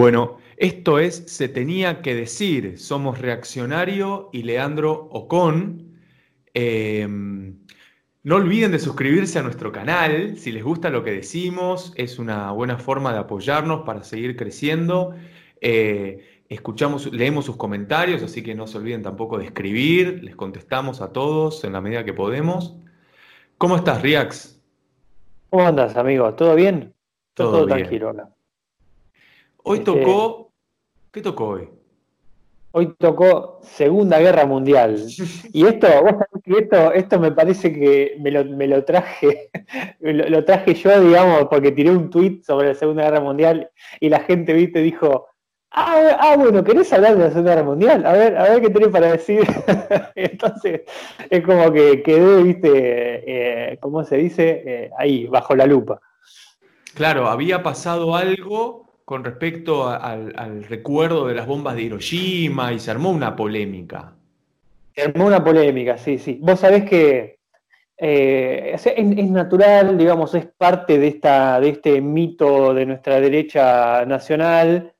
Bueno, esto es Se tenía que decir. Somos Reaccionario y Leandro Ocon. Em, no olviden de suscribirse a nuestro canal. Si les gusta lo que decimos, es una buena forma de apoyarnos para seguir creciendo. Eh, escuchamos, leemos sus comentarios, así que no se olviden tampoco de escribir. Les contestamos a todos en la medida que podemos. ¿Cómo estás, Riax? ¿Cómo andas, amigo? ¿Todo bien? Todo, tranquilo Hoy este, tocó. ¿Qué tocó hoy? Hoy tocó Segunda Guerra Mundial. Y esto, esto, esto me parece que me lo, traje, lo, traje yo, digamos, porque tiré un tweet sobre la Segunda Guerra Mundial y la gente, viste, dijo, ah, ah, bueno, ¿querés hablar de la Segunda Guerra Mundial? A ver, a ver qué tenés para decir. Entonces, es como que quedé, viste, eh, ¿cómo se dice? Eh, ahí, bajo la lupa. Claro, había pasado algo con respecto al, recuerdo de las bombas de Hiroshima y se armó una polémica. Se armó una polémica, sí, sí. Vos sabés que eh, es, natural, digamos, es parte de, esta, de este mito de nuestra derecha nacional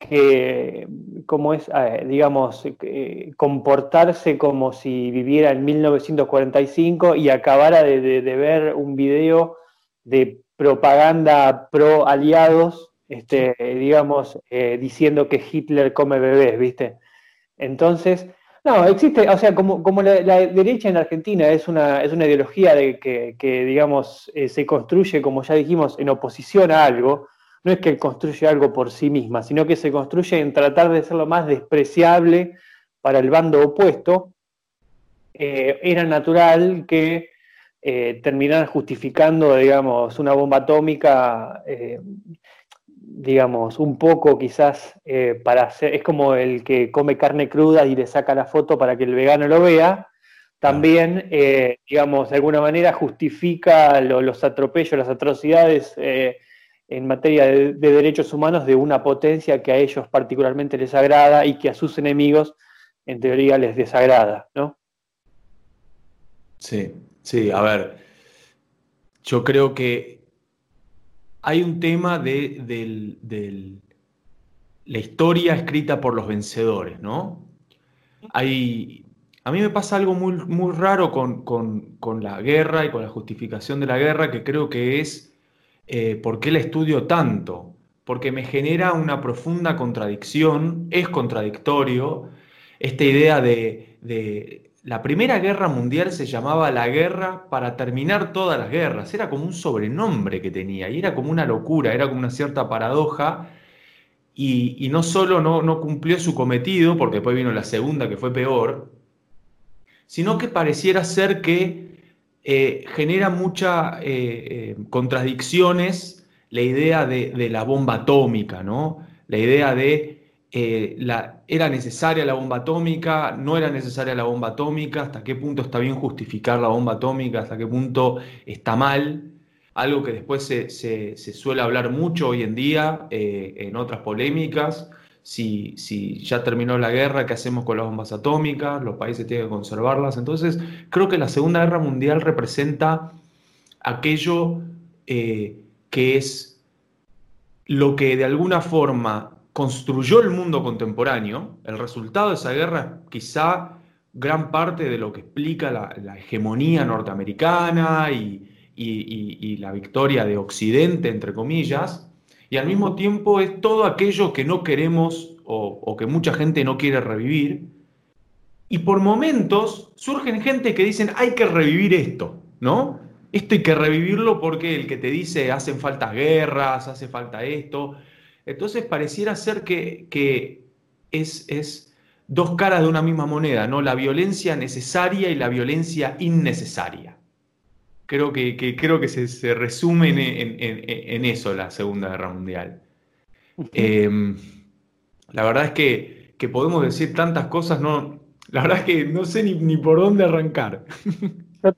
que, como es, eh, digamos, eh, comportarse como si viviera en 1945 y acabara de ver un video de propaganda pro aliados este, digamos, eh, diciendo que Hitler come bebés, ¿viste? Entonces, no, existe, o sea, como, como la, derecha en Argentina es una, es una ideología de que, digamos, eh, se construye, como ya dijimos, en oposición a algo, no es que construye algo por sí misma, sino que se construye en tratar de ser lo más despreciable para el bando opuesto, eh, era natural que terminaran justificando, digamos, una bomba atómica digamos, un poco quizás eh, para hacer, es como el que come carne cruda y le saca la foto para que el vegano lo vea, también, eh, digamos, de alguna manera justifica los atropellos, las atrocidades eh, en materia de, derechos humanos de una potencia que a ellos particularmente les agrada y que a sus enemigos, en teoría, les desagrada, ¿no? Sí, sí, a ver, yo creo que hay un tema de, la historia escrita por los vencedores, ¿no? A mí me pasa algo muy, muy raro con, la guerra y con la justificación de la guerra, que creo que es eh, por qué la estudio tanto, porque me genera una profunda contradicción, es contradictorio, esta idea de la Primera Guerra Mundial se llamaba la guerra para terminar todas las guerras. Era como un sobrenombre que tenía y era como una locura, era como una cierta paradoja. Y, no solo no, cumplió su cometido, porque después vino la segunda que fue peor, sino que pareciera ser que eh, genera muchas eh, eh, contradicciones la idea de, de, la bomba atómica, ¿no? La idea de eh, era necesaria la bomba atómica, no era necesaria la bomba atómica, hasta qué punto está bien justificar la bomba atómica, hasta qué punto está mal. Algo que después se, suele hablar mucho hoy en día eh, en otras polémicas. Si, si, ya terminó la guerra, ¿qué hacemos con las bombas atómicas? Los países tienen que conservarlas. Entonces, creo que la Segunda Guerra Mundial representa aquello eh, que es lo que de alguna forma construyó el mundo contemporáneo, el resultado de esa guerra quizá gran parte de lo que explica la, hegemonía norteamericana y, la victoria de Occidente, entre comillas, y al mismo tiempo es todo aquello que no queremos o, o que mucha gente no quiere revivir. Y por momentos surgen gente que dicen, hay que revivir esto, ¿no? Esto hay que revivirlo porque el que te dice, hacen falta guerras, hace falta esto, entonces pareciera ser que, es, dos caras de una misma moneda, ¿no? La violencia necesaria y la violencia innecesaria. Creo que, creo que se, resume en, eso la Segunda Guerra Mundial. Em, la verdad es que, podemos decir tantas cosas, no, la verdad es que no sé ni, por dónde arrancar. Yo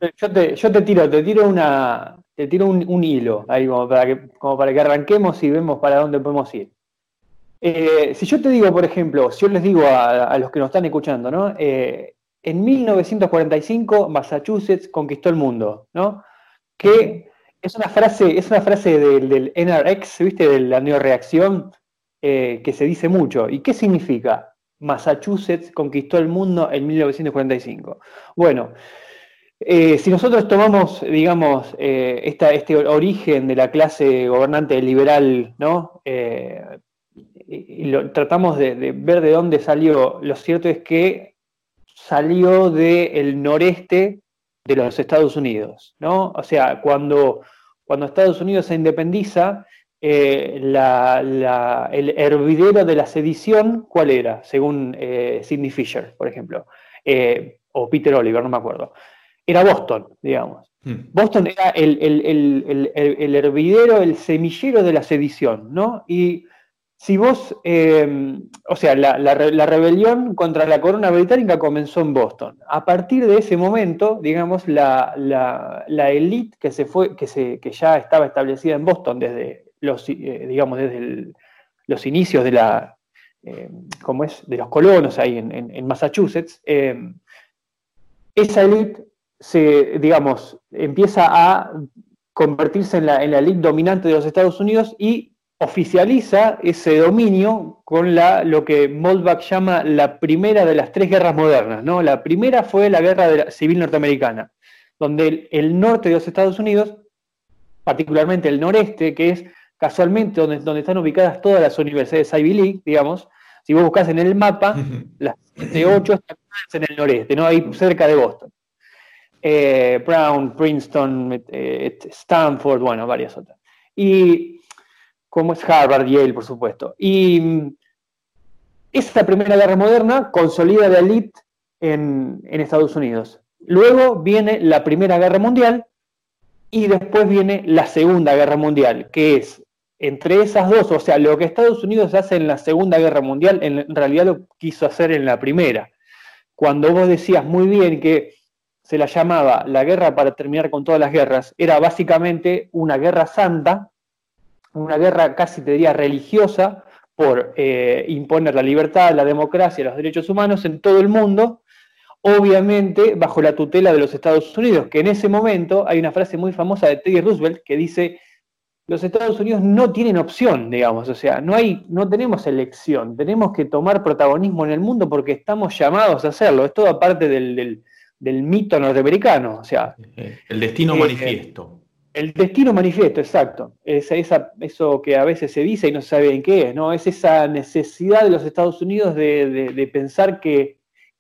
yo te, tiro, te tiro una, te tiro un, hilo ahí como para, que, como para que arranquemos y vemos para dónde podemos ir. Eh, si yo te digo, por ejemplo, si yo les digo a, los que nos están escuchando, ¿no? Eh, en 1945 Massachusetts conquistó el mundo, ¿no? Que es una frase, es una frase del, NRX, ¿viste? De la neoreacción, eh, que se dice mucho. ¿Y qué significa? Massachusetts conquistó el mundo en 1945. Bueno, eh, si nosotros tomamos, digamos, eh, este origen de la clase gobernante liberal, ¿no? y lo, tratamos de, ver de dónde salió, lo cierto es que salió del noreste de los Estados Unidos, ¿no? O sea, cuando, cuando Estados Unidos se independiza, eh, el hervidero de la sedición, ¿cuál era? Según eh, Sidney Fisher, por ejemplo, eh, o Peter Oliver, no me acuerdo. Era Boston, digamos. Hmm. Boston era el, el, hervidero, el semillero de la sedición, ¿no? Y si vos, em, o sea, la, rebelión contra la corona británica comenzó en Boston. A partir de ese momento, digamos, la, la élite que, se fue, que, se, que ya estaba establecida en Boston desde los, eh, digamos, desde los inicios de la, em, ¿cómo es? de los colonos ahí en, Massachusetts, em, esa élite se, digamos, empieza a convertirse en la, en la élite dominante de los Estados Unidos y oficializa ese dominio con la, lo que Moldbach llama la primera de las tres guerras modernas. ¿no? La primera fue la guerra civil norteamericana, donde el, norte de los Estados Unidos, particularmente el noreste, que es casualmente donde, donde están ubicadas todas las universidades Ivy League, digamos, si vos buscas en el mapa, las de ocho están en el noreste, ¿no? ahí cerca de Boston. Eh, Brown, Princeton, eh, Stanford, bueno, varias otras. Y como es Harvard, Yale, por supuesto. Y mm, esta Primera Guerra Moderna consolida la élite en, Estados Unidos. Luego viene la Primera Guerra Mundial y después viene la Segunda Guerra Mundial, que es entre esas dos, o sea, lo que Estados Unidos hace en la Segunda Guerra Mundial, en realidad lo quiso hacer en la Primera. Cuando vos decías muy bien que se la llamaba la guerra para terminar con todas las guerras, era básicamente una guerra santa una guerra casi te diría religiosa por eh, imponer la libertad, la democracia, los derechos humanos en todo el mundo, obviamente bajo la tutela de los Estados Unidos, que en ese momento hay una frase muy famosa de Teddy Roosevelt que dice, los Estados Unidos no tienen opción, digamos, o sea, no, hay, no tenemos elección, tenemos que tomar protagonismo en el mundo porque estamos llamados a hacerlo, es toda parte del, mito norteamericano, o sea... El destino eh, manifiesto. El destino manifiesto, exacto. Es esa, eso que a veces se dice y no se sabe en qué es, ¿no? Es esa necesidad de los Estados Unidos de, pensar que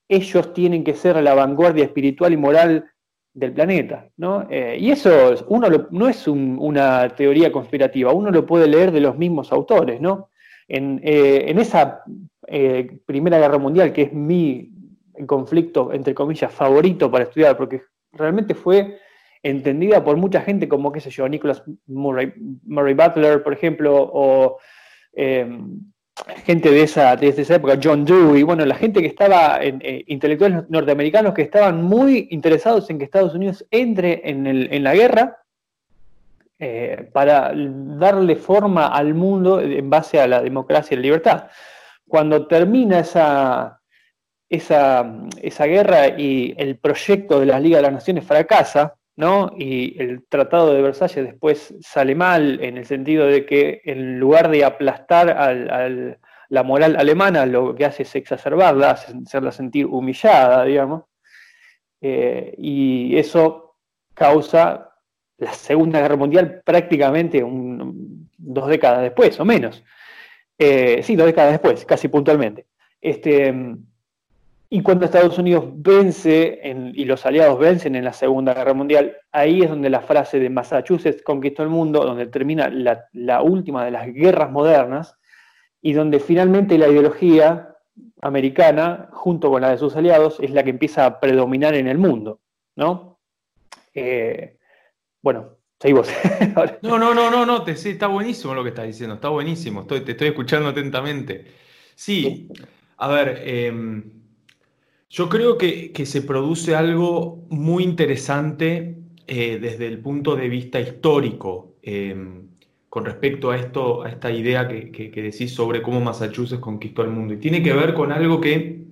ellos tienen que ser la vanguardia espiritual y moral del planeta, ¿no? Eh, y eso uno no es una teoría conspirativa, uno lo puede leer de los mismos autores, ¿no? En, eh, esa eh, Primera Guerra Mundial, que es mi conflicto, entre comillas, favorito para estudiar, porque realmente fue entendida por mucha gente como, qué sé yo, Nicholas Murray, Butler, por ejemplo, o em, gente de esa, de esa época, John Dewey, bueno, la gente que estaba, en, eh, intelectuales norteamericanos que estaban muy interesados en que Estados Unidos entre en, la guerra eh, para darle forma al mundo en base a la democracia y la libertad. Cuando termina esa, esa, esa guerra y el proyecto de la Liga de las Naciones fracasa, ¿no? Y el Tratado de Versalles después sale mal en el sentido de que en lugar de aplastar a la moral alemana, lo que hace es exacerbarla, hacerla sentir humillada, digamos. Eh, y eso causa la Segunda Guerra Mundial prácticamente dos décadas después, o menos. Eh, sí, dos décadas después, casi puntualmente. Este, y cuando Estados Unidos vence y los aliados vencen en la Segunda Guerra Mundial, ahí es donde la frase de Massachusetts conquistó el mundo, donde termina la, última de las guerras modernas y donde finalmente la ideología americana, junto con la de sus aliados, es la que empieza a predominar en el mundo. ¿no? Eh, bueno, seguimos. no, no, no, no, no, te, está buenísimo lo que estás diciendo, está buenísimo, estoy, te estoy escuchando atentamente. Sí, a ver, em, yo creo que, se produce algo muy interesante eh, desde el punto de vista histórico em, con respecto a, esto, a esta idea que, decís sobre cómo Massachusetts conquistó el mundo. Y tiene que ver con algo que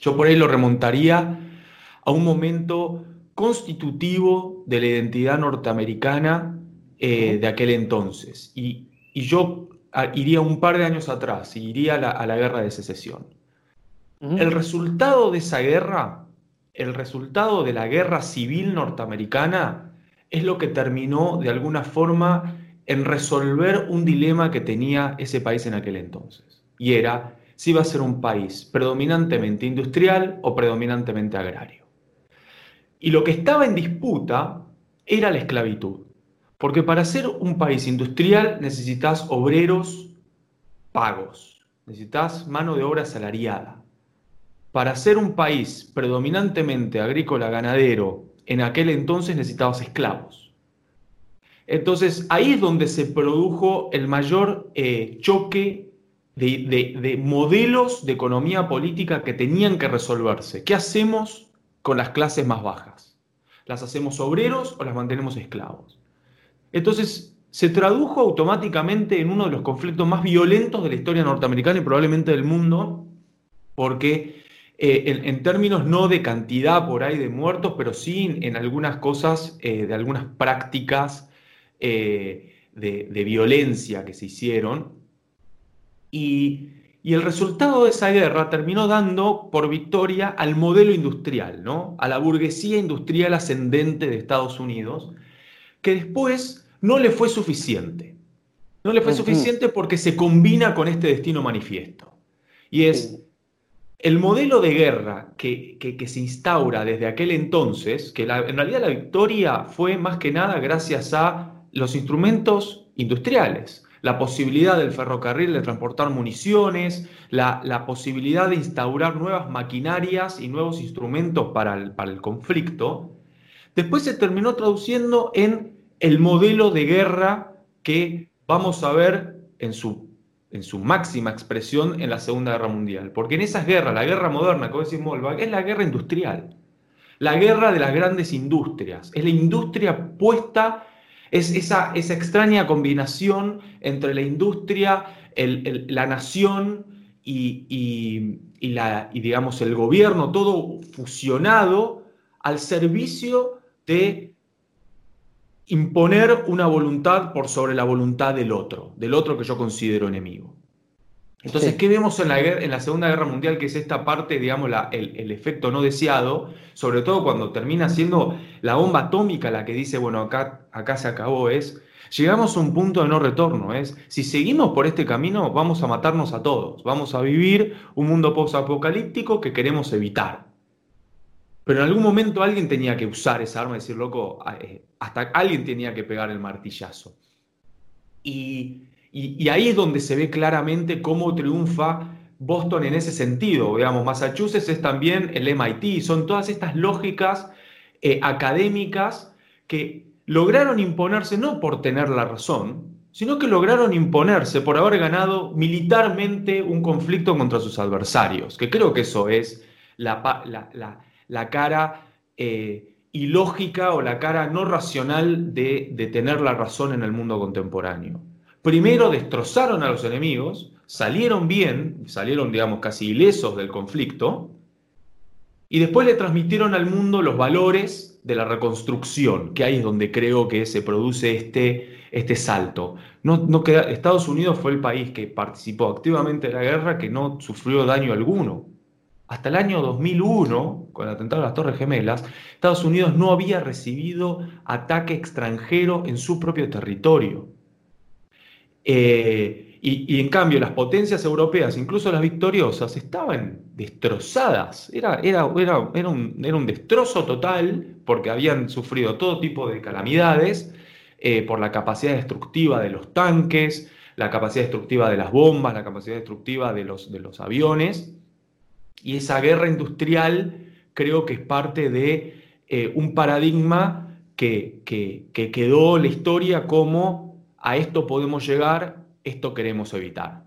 yo por ahí lo remontaría a un momento constitutivo de la identidad norteamericana eh, de aquel entonces. Y, y yo iría un par de años atrás, iría a la, guerra de secesión. El resultado de esa guerra, el resultado de la guerra civil norteamericana, es lo que terminó de alguna forma en resolver un dilema que tenía ese país en aquel entonces. Y era si iba a ser un país predominantemente industrial o predominantemente agrario. Y lo que estaba en disputa era la esclavitud. Porque para ser un país industrial necesitas obreros pagos, necesitas mano de obra salariada. Para ser un país predominantemente agrícola ganadero, en aquel entonces necesitabas esclavos. Entonces ahí es donde se produjo el mayor eh, choque de, de, modelos de economía política que tenían que resolverse. ¿Qué hacemos con las clases más bajas? ¿Las hacemos obreros o las mantenemos esclavos? Entonces, se tradujo automáticamente en uno de los conflictos más violentos de la historia norteamericana y probablemente del mundo, porque eh, en, términos no de cantidad por ahí de muertos, pero sí en, algunas cosas, eh, de algunas prácticas eh, de, violencia que se hicieron. Y, y, el resultado de esa guerra terminó dando por victoria al modelo industrial, ¿no? a la burguesía industrial ascendente de Estados Unidos, que después no le fue suficiente. No le fue suficiente porque se combina con este destino manifiesto. Y es el modelo de guerra que, se instaura desde aquel entonces, que en realidad la victoria fue más que nada gracias a los instrumentos industriales, la posibilidad del ferrocarril de transportar municiones, la, posibilidad de instaurar nuevas maquinarias y nuevos instrumentos para el, para el conflicto, después se terminó traduciendo en el modelo de guerra que vamos a ver en su, en su máxima expresión en la Segunda Guerra Mundial. Porque en esas guerras, la guerra moderna, como decís Molbach, es la guerra industrial. La guerra de las grandes industrias. Es la industria puesta, es esa, esa extraña combinación entre la industria, la nación y, la, y, digamos, el gobierno, todo fusionado al servicio de imponer una voluntad por sobre la voluntad del otro, del otro que yo considero enemigo. Entonces, ¿qué vemos en la, en la, Segunda Guerra Mundial? Que es esta parte, digamos, el, efecto no deseado, sobre todo cuando termina siendo la bomba atómica la que dice, bueno, acá, acá se acabó, es, llegamos a un punto de no retorno, es, si seguimos por este camino, vamos a matarnos a todos, vamos a vivir un mundo post-apocalíptico que queremos evitar. Pero en algún momento alguien tenía que usar esa arma y decir, loco, eh, hasta alguien tenía que pegar el martillazo. Y, ahí es donde se ve claramente cómo triunfa Boston en ese sentido. Digamos, Massachusetts es también el MIT, son todas estas lógicas eh, académicas que lograron imponerse no por tener la razón, sino que lograron imponerse por haber ganado militarmente un conflicto contra sus adversarios, que creo que eso es la, cara eh, ilógica o la cara no racional de, tener la razón en el mundo contemporáneo. Primero destrozaron a los enemigos, salieron bien, salieron, digamos, casi ilesos del conflicto, y después le transmitieron al mundo los valores de la reconstrucción, que ahí es donde creo que se produce este, este salto. No, Estados Unidos fue el país que participó activamente de la guerra que no sufrió daño alguno. Hasta el año 2001, con el atentado de las Torres Gemelas, Estados Unidos no había recibido ataque extranjero en su propio territorio. Eh, y, en cambio, las potencias europeas, incluso las victoriosas, estaban destrozadas. Era, era, era, era un, destrozo total porque habían sufrido todo tipo de calamidades eh, por la capacidad destructiva de los tanques, la capacidad destructiva de las bombas, la capacidad destructiva de los, de los aviones. Y esa guerra industrial creo que es parte de eh, un paradigma que, quedó la historia como a esto podemos llegar, esto queremos evitar.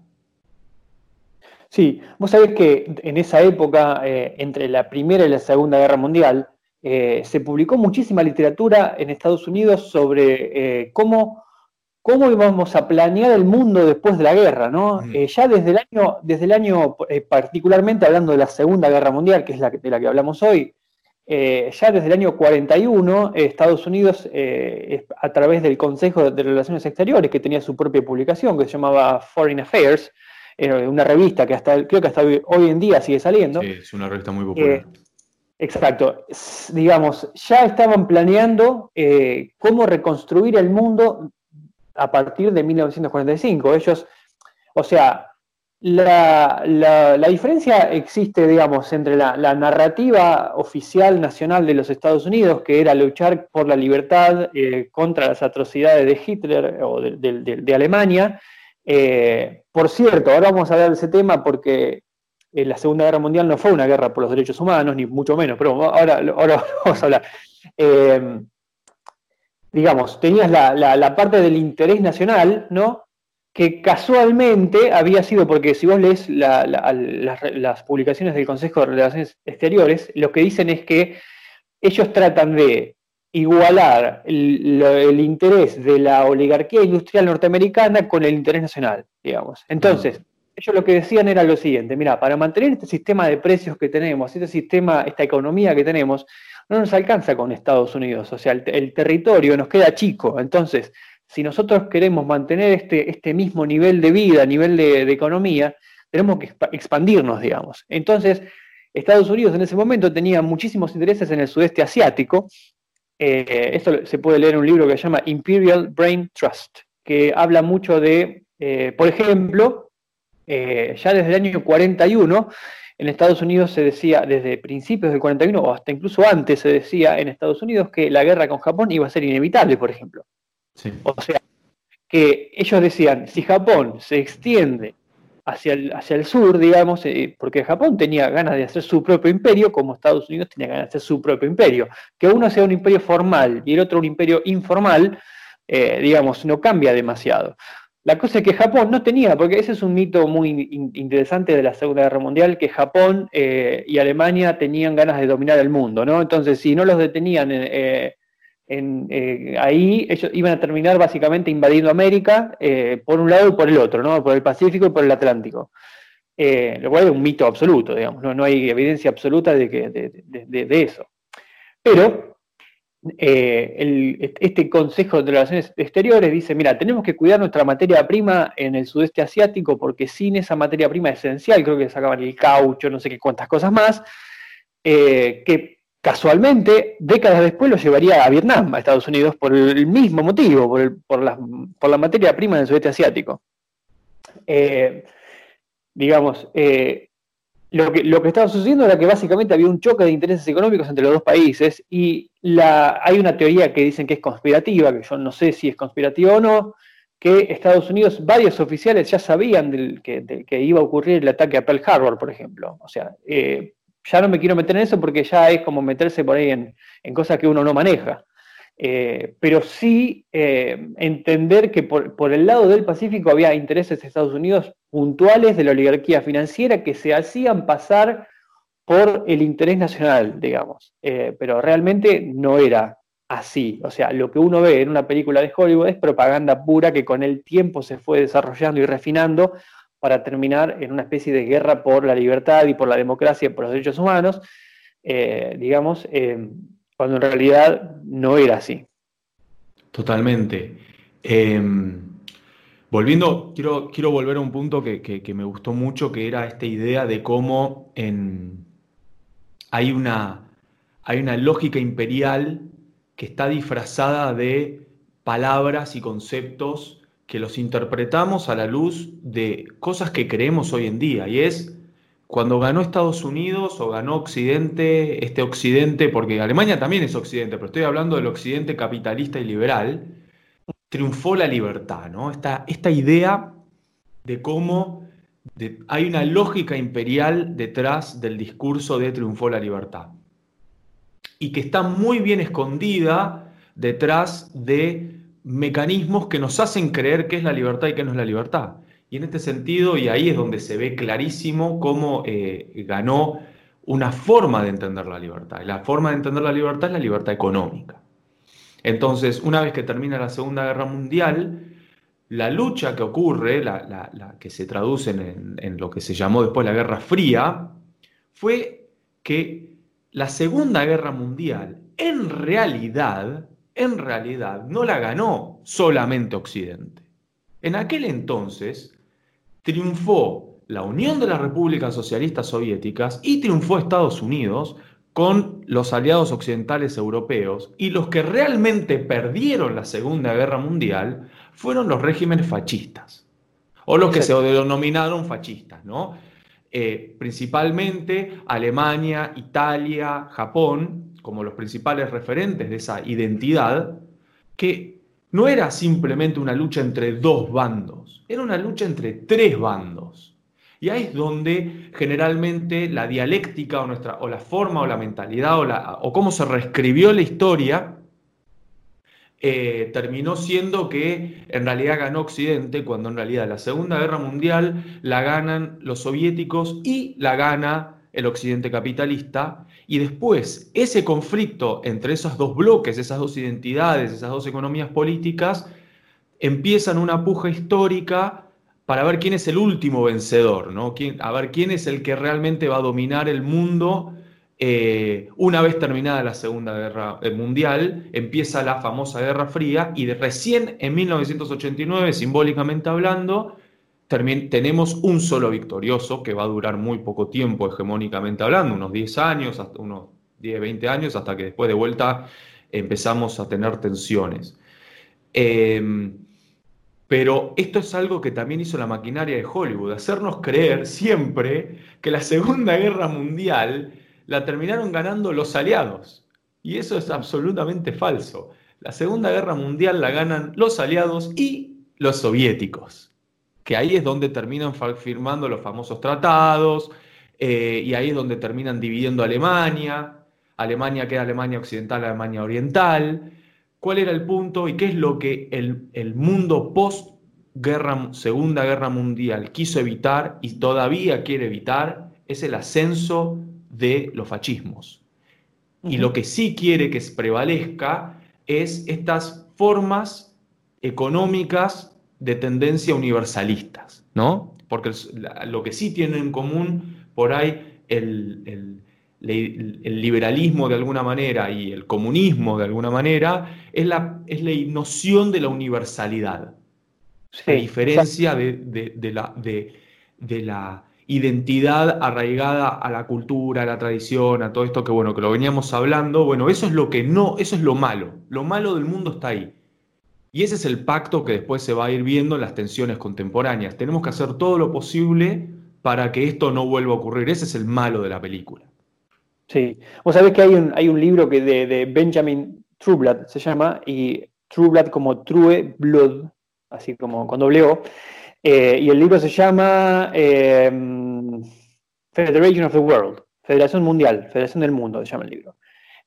Sí, vos sabés que en esa época, eh, entre la Primera y la Segunda Guerra Mundial, eh, se publicó muchísima literatura en Estados Unidos sobre cómo cómo íbamos a planear el mundo después de la guerra, ¿no? Eh, ya desde el año, desde el año eh, particularmente hablando de la Segunda Guerra Mundial, que es la de la que hablamos hoy, eh, ya desde el año 41, Estados Unidos, a través del Consejo de Relaciones Exteriores, que tenía su propia publicación, que se llamaba Foreign Affairs, una revista que hasta creo que hasta hoy, en día sigue saliendo. Sí, es una revista muy popular. exacto. Digamos, ya estaban planeando cómo reconstruir el mundo a partir de 1945. Ellos, o sea, la, diferencia existe, digamos, entre la, narrativa oficial nacional de los Estados Unidos, que era luchar por la libertad eh, contra las atrocidades de Hitler o de, Alemania. Eh, por cierto, ahora vamos a hablar de ese tema porque eh, la Segunda Guerra Mundial no fue una guerra por los derechos humanos, ni mucho menos, pero ahora, ahora vamos a hablar digamos, tenías la, parte del interés nacional, ¿no? Que casualmente había sido, porque si vos lees las, publicaciones del Consejo de Relaciones Exteriores, lo que dicen es que ellos tratan de igualar el, interés de la oligarquía industrial norteamericana con el interés nacional, digamos. Entonces, ellos lo que decían era lo siguiente, mira, para mantener este sistema de precios que tenemos, este sistema, esta economía que tenemos, no nos alcanza con Estados Unidos, o sea, el, territorio nos queda chico. Entonces, si nosotros queremos mantener este, este mismo nivel de vida, nivel de, economía, tenemos que expandirnos, digamos. Entonces, Estados Unidos en ese momento tenía muchísimos intereses en el sudeste asiático. Eh, esto se puede leer en un libro que se llama Imperial Brain Trust, que habla mucho de, eh, por ejemplo, eh, ya desde el año 41, en Estados Unidos se decía, desde principios del 41 o hasta incluso antes se decía en Estados Unidos que la guerra con Japón iba a ser inevitable, por ejemplo. O sea, que ellos decían, si Japón se extiende hacia el, hacia el sur, digamos, eh, porque Japón tenía ganas de hacer su propio imperio, como Estados Unidos tenía ganas de hacer su propio imperio. Que uno sea un imperio formal y el otro un imperio informal, eh, digamos, no cambia demasiado. La cosa es que Japón no tenía, porque ese es un mito muy interesante de la Segunda Guerra Mundial, que Japón eh, y Alemania tenían ganas de dominar el mundo, ¿no? Entonces, si no los detenían eh, eh, ahí, ellos iban a terminar básicamente invadiendo América por un lado y por el otro, ¿no? Por el Pacífico y por el Atlántico. lo cual es un mito absoluto, digamos, no, hay evidencia absoluta de, que, de eso. Pero eh, este Consejo de Relaciones Exteriores dice, mira, tenemos que cuidar nuestra materia prima en el sudeste asiático porque sin esa materia prima esencial, creo que sacaban el caucho, no sé qué cuántas cosas más, eh, que casualmente décadas después lo llevaría a Vietnam, a Estados Unidos, por el mismo motivo, por, la, materia prima del sudeste asiático. Eh, digamos, lo que, lo que estaba sucediendo era que básicamente había un choque de intereses económicos entre los dos países y la, hay una teoría que dicen que es conspirativa, que yo no sé si es conspirativa o no, que Estados Unidos, varios oficiales ya sabían que, iba a ocurrir el ataque a Pearl Harbor, por ejemplo. O sea, eh, ya no me quiero meter en eso porque ya es como meterse por ahí en cosas que uno no maneja. Eh, pero sí eh, entender que por, el lado del Pacífico había intereses de Estados Unidos puntuales de la oligarquía financiera que se hacían pasar por el interés nacional, digamos. Eh, pero realmente no era así. O sea, lo que uno ve en una película de Hollywood es propaganda pura que con el tiempo se fue desarrollando y refinando para terminar en una especie de guerra por la libertad y por la democracia y por los derechos humanos, digamos, cuando en realidad no era así. Totalmente. Em, volviendo, quiero, quiero volver a un punto que, me gustó mucho, que era esta idea de cómo hay, una, hay una lógica imperial que está disfrazada de palabras y conceptos que los interpretamos a la luz de cosas que creemos hoy en día, y es cuando ganó Estados Unidos o ganó Occidente, este Occidente, porque Alemania también es Occidente, pero estoy hablando del Occidente capitalista y liberal, triunfó la libertad, ¿no? Esta, esta idea de cómo hay una lógica imperial detrás del discurso de triunfó la libertad. Y que está muy bien escondida detrás de mecanismos que nos hacen creer qué es la libertad y qué no es la libertad. Y en este sentido, y ahí es donde se ve clarísimo cómo eh, ganó una forma de entender la libertad. La forma de entender la libertad es la libertad económica. Entonces, una vez que termina la Segunda Guerra Mundial, la lucha que ocurre, la, que se traduce en, en, lo que se llamó después la Guerra Fría, fue que la Segunda Guerra Mundial, en realidad, en realidad, no la ganó solamente Occidente. En aquel entonces triunfó la Unión de las Repúblicas Socialistas Soviéticas y triunfó Estados Unidos con los aliados occidentales europeos y los que realmente perdieron la Segunda Guerra Mundial fueron los regímenes fascistas, o los que se denominaron fascistas, ¿no? Eh, principalmente Alemania, Italia, Japón, como los principales referentes de esa identidad, que no era simplemente una lucha entre dos bandos, era una lucha entre tres bandos. Y ahí es donde generalmente la dialéctica o, nuestra, o la forma o la mentalidad o, la, o cómo se reescribió la historia eh, terminó siendo que en realidad ganó Occidente, cuando en realidad la Segunda Guerra Mundial la ganan los soviéticos y la gana el Occidente capitalista. Y después ese conflicto entre esos dos bloques, esas dos identidades, esas dos economías políticas, empiezan una puja histórica para ver quién es el último vencedor, ¿no? a ver quién es el que realmente va a dominar el mundo eh, una vez terminada la Segunda Guerra eh, Mundial, empieza la famosa Guerra Fría y de recién en 1989, simbólicamente hablando, tenemos un solo victorioso que va a durar muy poco tiempo hegemónicamente hablando, unos 10 años, hasta unos 10, 20 años, hasta que después de vuelta empezamos a tener tensiones. Em, pero esto es algo que también hizo la maquinaria de Hollywood, hacernos creer siempre que la Segunda Guerra Mundial la terminaron ganando los aliados. Y eso es absolutamente falso. La Segunda Guerra Mundial la ganan los aliados y los soviéticos, que ahí es donde terminan firmando los famosos tratados, eh, y ahí es donde terminan dividiendo Alemania. Alemania queda Alemania Occidental, Alemania Oriental. ¿Cuál era el punto y qué es lo que el, el mundo post -guerra, Segunda Guerra Mundial quiso evitar y todavía quiere evitar? Es el ascenso de los fascismos. Y lo que sí quiere que prevalezca es estas formas económicas de tendencia universalistas, ¿no? Porque lo que sí tienen en común por ahí el, liberalismo de alguna manera y el comunismo de alguna manera es la, es la noción de la universalidad. a diferencia de, la, de la identidad arraigada a la cultura, a la tradición, a todo esto que bueno, que lo veníamos hablando, bueno, eso es lo que no, eso es lo malo. Lo malo del mundo está ahí. Y ese es el pacto que después se va a ir viendo en las tensiones contemporáneas. Tenemos que hacer todo lo posible para que esto no vuelva a ocurrir. Ese es el malo de la película. Sí. Vos sabés que hay un, hay un libro que de, Benjamin Trueblood se llama, y Trueblood como True Blood, así como con doble O, eh, y el libro se llama eh, Federation of the World, Federación Mundial, Federación del Mundo, se llama el libro.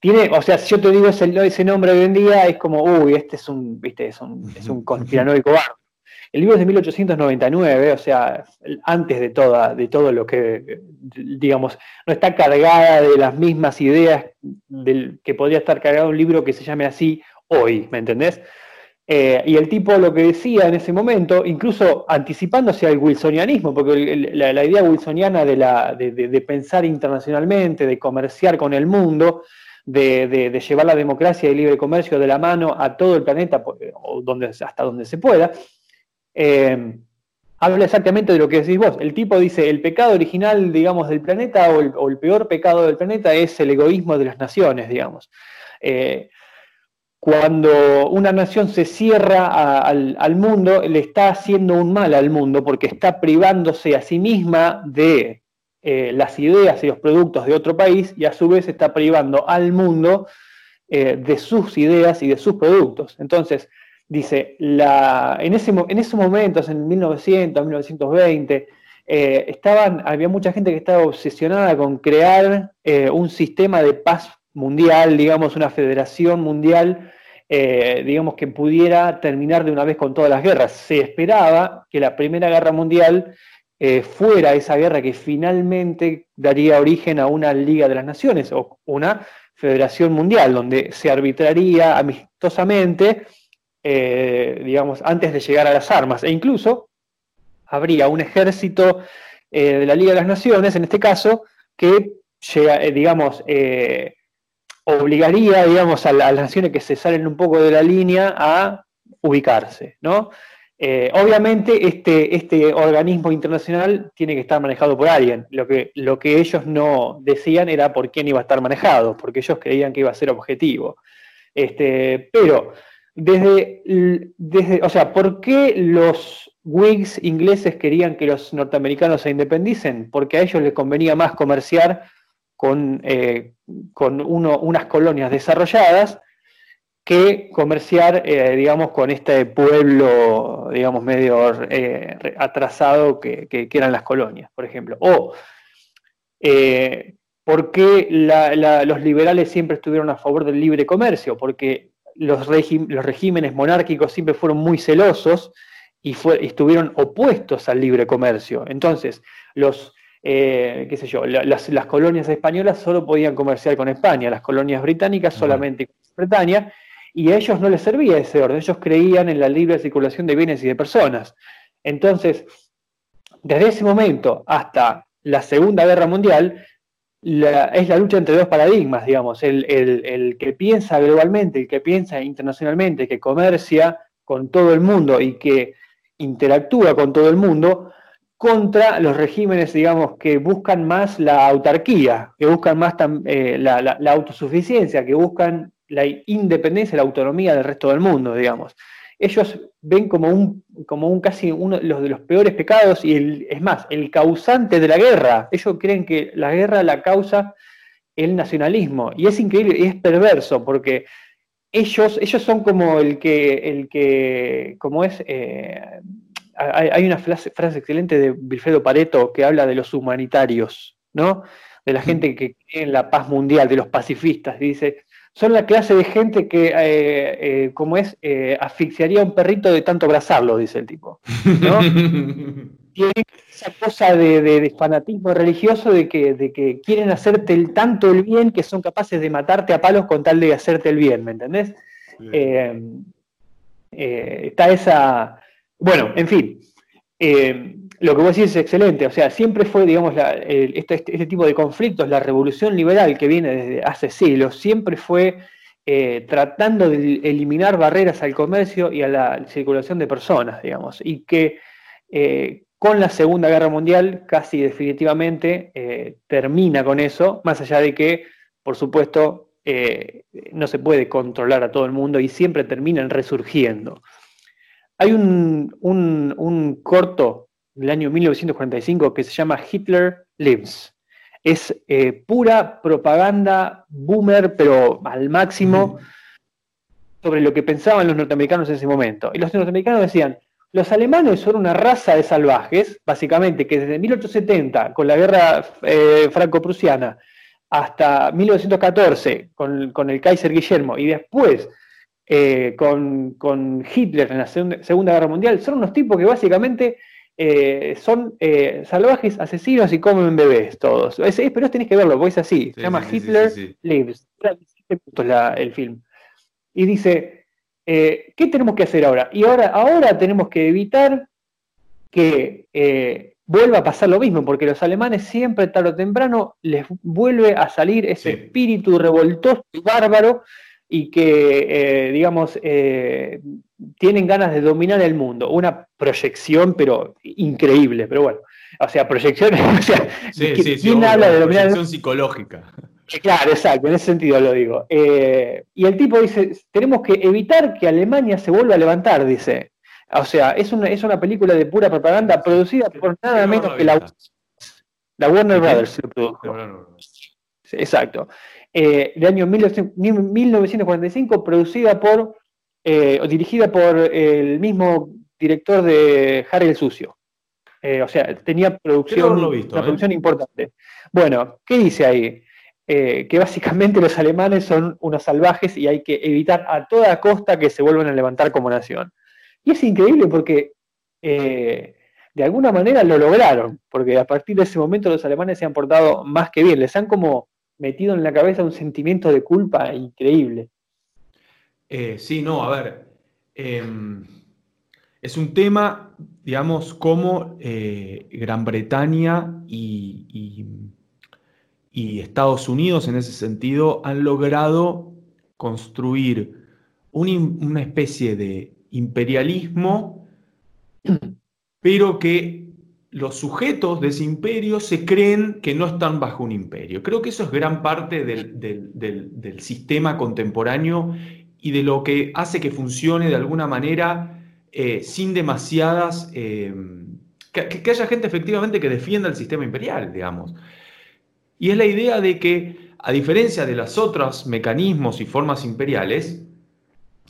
Tiene, o sea, si yo te digo ese, ese nombre hoy en día, es como, uy, este es un, viste, es un, es un conspiranoico barro. El libro es de 1899, o sea, antes de, toda, de todo lo que, digamos, no está cargada de las mismas ideas del, que podría estar cargado un libro que se llame así hoy, ¿me entendés? Eh, y el tipo lo que decía en ese momento, incluso anticipándose al wilsonianismo, porque la, idea wilsoniana de, pensar internacionalmente, de comerciar con el mundo, de, llevar la democracia y el libre comercio de la mano a todo el planeta, o donde, hasta donde se pueda, eh, habla exactamente de lo que decís vos. El tipo dice, el pecado original, digamos, del planeta, o el, peor pecado del planeta es el egoísmo de las naciones, digamos. Eh, cuando una nación se cierra al, mundo, le está haciendo un mal al mundo porque está privándose a sí misma de eh, las ideas y los productos de otro país y a su vez está privando al mundo eh, de sus ideas y de sus productos. Entonces, dice, en, ese, en esos momentos, en 1900, 1920, eh, estaban, había mucha gente que estaba obsesionada con crear un sistema de paz mundial, digamos, una federación mundial, digamos, que pudiera terminar de una vez con todas las guerras. Se esperaba que la Primera Guerra Mundial eh, fuera esa guerra que finalmente daría origen a una Liga de las Naciones o una Federación Mundial, donde se arbitraría amistosamente, eh, digamos, antes de llegar a las armas, e incluso habría un ejército de la Liga de las Naciones, en este caso, que digamos, obligaría, digamos, a, las naciones que se salen un poco de la línea a ubicarse, ¿no? Eh, obviamente este, este organismo internacional tiene que estar manejado por alguien. Lo que, lo que ellos no decían era por quién iba a estar manejado, porque ellos creían que iba a ser objetivo. Este, pero desde, desde, o sea, ¿por qué los Whigs ingleses querían que los norteamericanos se independicen? Porque a ellos les convenía más comerciar con, eh, con unas colonias desarrolladas que comerciar, eh, digamos, con este pueblo, digamos, medio eh, atrasado que, eran las colonias, por ejemplo. O eh, por qué los liberales siempre estuvieron a favor del libre comercio, porque los, los regímenes monárquicos siempre fueron muy celosos y estuvieron opuestos al libre comercio. Entonces, los, qué sé yo, las, las, colonias españolas solo podían comerciar con España, las colonias británicas solamente con Bretaña, y a ellos no les servía ese orden, ellos creían en la libre circulación de bienes y de personas. Entonces, desde ese momento hasta la Segunda Guerra Mundial, es la lucha entre dos paradigmas, digamos, el, el, que piensa globalmente, el que piensa internacionalmente, que comercia con todo el mundo y que interactúa con todo el mundo, contra los regímenes, digamos, que buscan más la autarquía, que buscan más eh, la, la, autosuficiencia, que buscan la independencia, la autonomía del resto del mundo, digamos. Ellos ven como un, como un casi uno de los, de los peores pecados y el, es más, el causante de la guerra. Ellos creen que la guerra la causa el nacionalismo. Y es increíble y es perverso porque ellos, ellos son como el que, el que como es, eh, hay, una frase, frase, excelente de Wilfredo Pareto que habla de los humanitarios, ¿no? De la gente que cree en la paz mundial, de los pacifistas. Dice, son la clase de gente que, eh, eh, como es, eh, asfixiaría a un perrito de tanto abrazarlo, dice el tipo. ¿no? Tiene esa cosa de, fanatismo religioso de que, de que quieren hacerte el, tanto el bien que son capaces de matarte a palos con tal de hacerte el bien, ¿me entendés? está esa. Bueno, en fin lo que vos decís es excelente, o sea, siempre fue, digamos, este, este, este, tipo de conflictos, la revolución liberal que viene desde hace siglos, siempre fue eh, tratando de eliminar barreras al comercio y a la circulación de personas, digamos, y que eh, con la Segunda Guerra Mundial casi definitivamente eh, termina con eso, más allá de que, por supuesto, no se puede controlar a todo el mundo y siempre terminan resurgiendo. Hay un, un corto del año 1945 que se llama Hitler Lives. Es eh, pura propaganda boomer, pero al máximo, sobre lo que pensaban los norteamericanos en ese momento. Y los norteamericanos decían, los alemanes son una raza de salvajes, básicamente, que desde 1870, con la guerra eh, franco-prusiana, hasta 1914, con, el Kaiser Guillermo, y después eh, con, con, Hitler en la Segunda Guerra Mundial, son unos tipos que básicamente eh, son eh, salvajes, asesinos y comen bebés todos. Es, pero tenés que verlo, porque es así. se llama Hitler Lives. el film. Y dice, ¿qué tenemos que hacer ahora? Y ahora, ahora tenemos que evitar que vuelva a pasar lo mismo, porque los alemanes siempre, tarde o temprano, les vuelve a salir ese espíritu revoltoso y bárbaro y que, digamos, tienen ganas de dominar el mundo. Una proyección, pero increíble, pero bueno. O sea, proyección, o sea, ¿quién habla de dominar? Proyección psicológica. Eh, claro, exacto, en ese sentido lo digo. Eh, y el tipo dice, tenemos que evitar que Alemania se vuelva a levantar, dice. O sea, es una, es una película de pura propaganda producida por nada menos que la, la Warner Brothers. Exacto. Eh, de año 1945, producida por eh, dirigida por el mismo director de Harry el Sucio. Eh, o sea, tenía producción, una ¿eh? producción importante. Bueno, ¿qué dice ahí? que básicamente los alemanes son unos salvajes y hay que evitar a toda costa que se vuelvan a levantar como nación. Y es increíble porque de alguna manera lo lograron, porque a partir de ese momento los alemanes se han portado más que bien, les han como metido en la cabeza un sentimiento de culpa increíble. Eh, sí, no, a ver. Em, es un tema, digamos, como eh, Gran Bretaña y, y Estados Unidos en ese sentido han logrado construir una especie de imperialismo, pero que los sujetos de ese imperio se creen que no están bajo un imperio. Creo que eso es gran parte del, sistema contemporáneo y de lo que hace que funcione de alguna manera eh, sin demasiadas... Eh, que, haya gente efectivamente que defienda el sistema imperial, digamos. Y es la idea de que, a diferencia de los otros mecanismos y formas imperiales,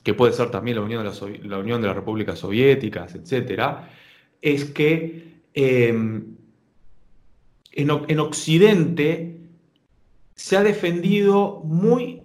que puede ser también la Unión de, la Unión de las Repúblicas Soviéticas, etc., es que em, en, Occidente se ha defendido muy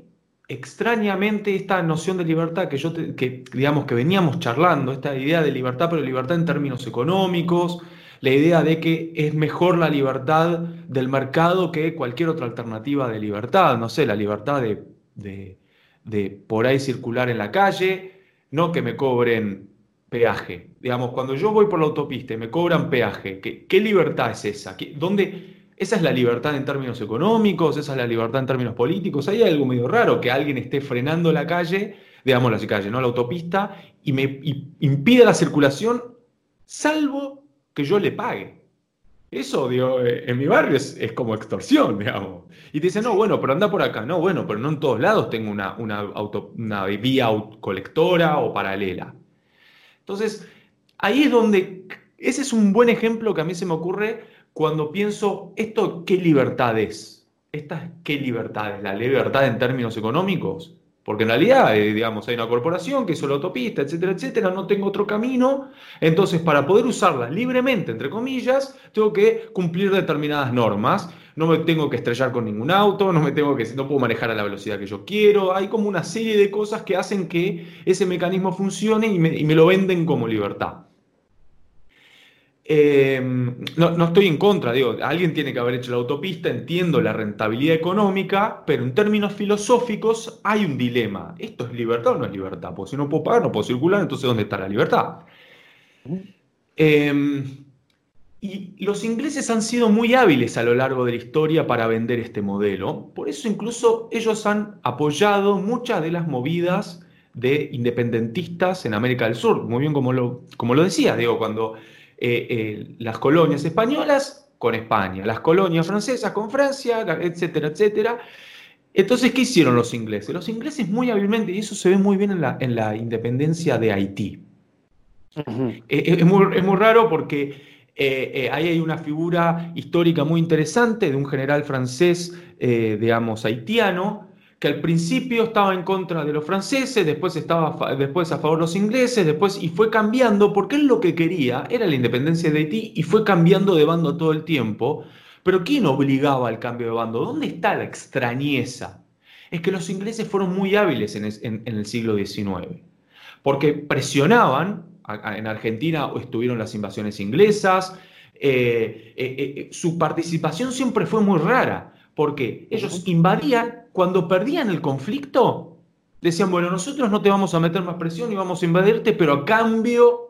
extrañamente esta noción de libertad que yo que digamos que veníamos charlando, esta idea de libertad, pero libertad en términos económicos, la idea de que es mejor la libertad del mercado que cualquier otra alternativa de libertad, no sé, la libertad de, de por ahí circular en la calle, no que me cobren peaje. Digamos, cuando yo voy por la autopista y me cobran peaje, ¿qué, qué libertad es esa? ¿Dónde, ¿Esa es la libertad en términos económicos? ¿Esa es la libertad en términos políticos? Hay algo medio raro que alguien esté frenando la calle, digamos la calle, no la autopista, y me impide la circulación, salvo que yo le pague. Eso, digo, eh, en mi barrio es, como extorsión, digamos. Y te dicen, no, bueno, pero anda por acá. No, bueno, pero no en todos lados tengo una, una, auto, una vía colectora o paralela. Entonces, ahí es donde, ese es un buen ejemplo que a mí se me ocurre cuando pienso, ¿esto qué libertad es? ¿Esta qué libertad es? ¿La libertad en términos económicos? Porque en realidad, eh, digamos, hay una corporación que hizo la autopista, etcétera, etcétera, no tengo otro camino. Entonces, para poder usarla libremente, entre comillas, tengo que cumplir determinadas normas. No me tengo que estrellar con ningún auto, no me tengo que, no puedo manejar a la velocidad que yo quiero. Hay como una serie de cosas que hacen que ese mecanismo funcione y me, lo venden como libertad. Em, no, estoy en contra, digo, alguien tiene que haber hecho la autopista, entiendo la rentabilidad económica, pero en términos filosóficos hay un dilema. ¿Esto es libertad o no es libertad? Porque si no puedo pagar, no puedo circular, entonces ¿dónde está la libertad? Eh, y los ingleses han sido muy hábiles a lo largo de la historia para vender este modelo. Por eso incluso ellos han apoyado muchas de las movidas de independentistas en América del Sur. Muy bien como lo, como lo decía, digo, cuando eh, eh, las colonias españolas con España, las colonias francesas con Francia, etcétera, etcétera. Entonces, ¿qué hicieron los ingleses? Los ingleses muy hábilmente, y eso se ve muy bien en la, en la independencia de Haití. Eh, es, muy, es muy raro porque eh, eh, ahí hay una figura histórica muy interesante de un general francés, eh, digamos, haitiano, que al principio estaba en contra de los franceses, después estaba después a favor de los ingleses, después y fue cambiando porque él lo que quería era la independencia de Haití y fue cambiando de bando todo el tiempo. Pero ¿quién obligaba al cambio de bando? ¿Dónde está la extrañeza? Es que los ingleses fueron muy hábiles en el siglo XIX, porque presionaban en Argentina estuvieron las invasiones inglesas. Eh, eh, eh, su participación siempre fue muy rara, porque ellos invadían, cuando perdían el conflicto, decían, bueno, nosotros no te vamos a meter más presión y vamos a invadirte, pero a cambio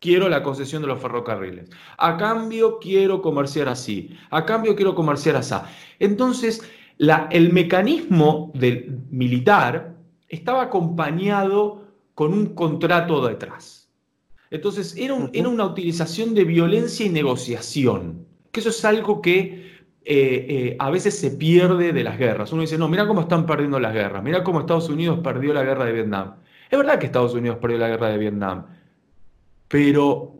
quiero la concesión de los ferrocarriles. A cambio quiero comerciar así. A cambio quiero comerciar así. Entonces, la, el mecanismo del militar estaba acompañado con un contrato detrás. Entonces, era, una utilización de violencia y negociación, que eso es algo que eh, eh, a veces se pierde de las guerras. Uno dice, no, mira cómo están perdiendo las guerras, mira cómo Estados Unidos perdió la guerra de Vietnam. Es verdad que Estados Unidos perdió la guerra de Vietnam, pero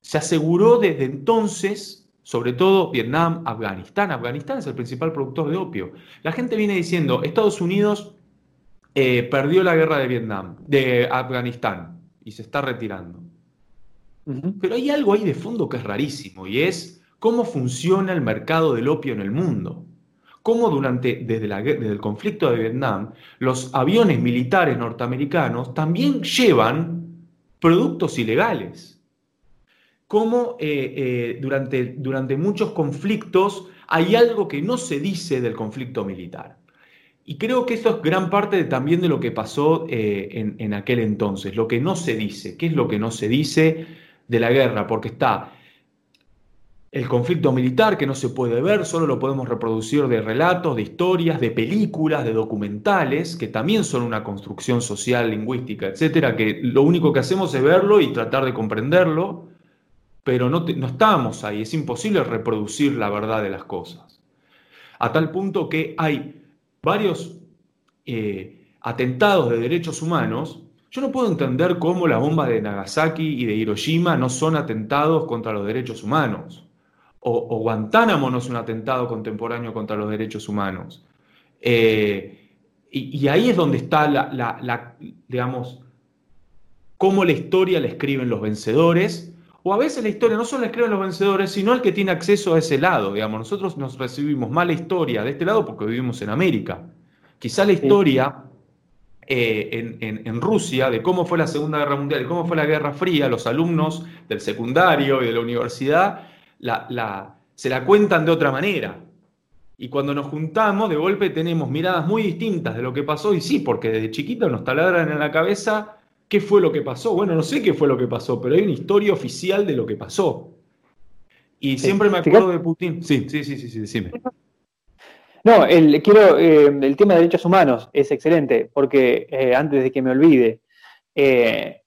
se aseguró desde entonces, sobre todo Vietnam, Afganistán. Afganistán es el principal productor de opio. La gente viene diciendo, Estados Unidos eh, perdió la guerra de Vietnam, de Afganistán, y se está retirando. Pero hay algo ahí de fondo que es rarísimo y es cómo funciona el mercado del opio en el mundo. Cómo durante, desde, el conflicto de Vietnam, los aviones militares norteamericanos también llevan productos ilegales. Cómo eh, eh, durante, durante muchos conflictos hay algo que no se dice del conflicto militar. Y creo que eso es gran parte también de lo que pasó eh, en, en, aquel entonces, lo que no se dice. ¿Qué es lo que no se dice? De la guerra, porque está el conflicto militar que no se puede ver, solo lo podemos reproducir de relatos, de historias, de películas, de documentales, que también son una construcción social, lingüística, etcétera, que lo único que hacemos es verlo y tratar de comprenderlo, pero no, no estamos ahí, es imposible reproducir la verdad de las cosas. A tal punto que hay varios eh, atentados de derechos humanos yo no puedo entender cómo las bombas de Nagasaki y de Hiroshima no son atentados contra los derechos humanos o, Guantánamo no es un atentado contemporáneo contra los derechos humanos. Eh, y, ahí es donde está la, digamos, cómo la historia la escriben los vencedores, o a veces la historia no solo la escriben los vencedores, sino el que tiene acceso a ese lado, digamos. Nosotros nos recibimos mala historia de este lado porque vivimos en América. Quizá la historia eh, en, Rusia de cómo fue la Segunda Guerra Mundial y cómo fue la Guerra Fría, los alumnos del secundario y de la universidad se la cuentan de otra manera. Y cuando nos juntamos, de golpe tenemos miradas muy distintas de lo que pasó. Y sí, porque desde chiquito nos taladran en la cabeza qué fue lo que pasó. Bueno, no sé qué fue lo que pasó, pero hay una historia oficial de lo que pasó. Y siempre me acuerdo de Putin. Sí, sí, sí, sí, sí, decime. No, el, quiero, eh, el tema de derechos humanos es excelente, porque eh, antes de que me olvide, eh,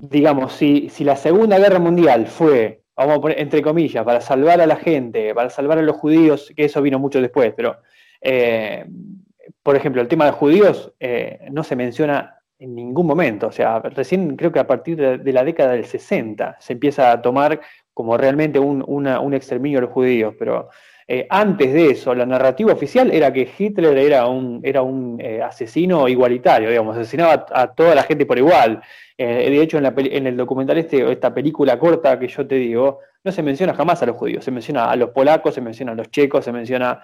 digamos, si, si, la Segunda Guerra Mundial fue vamos a poner entre comillas, para salvar a la gente, para salvar a los judíos, que eso vino mucho después, pero, por ejemplo, el tema de judíos no se menciona en ningún momento, o sea, recién creo que a partir de, la década del 60 se empieza a tomar como realmente un, exterminio de los judíos, pero eh, antes de eso, la narrativa oficial era que Hitler era un, era un asesino igualitario, digamos, asesinaba a toda la gente por igual. Eh, de hecho, en, el documental este, esta película corta que yo te digo, no se menciona jamás a los judíos, se menciona a los polacos, se menciona a los checos, se menciona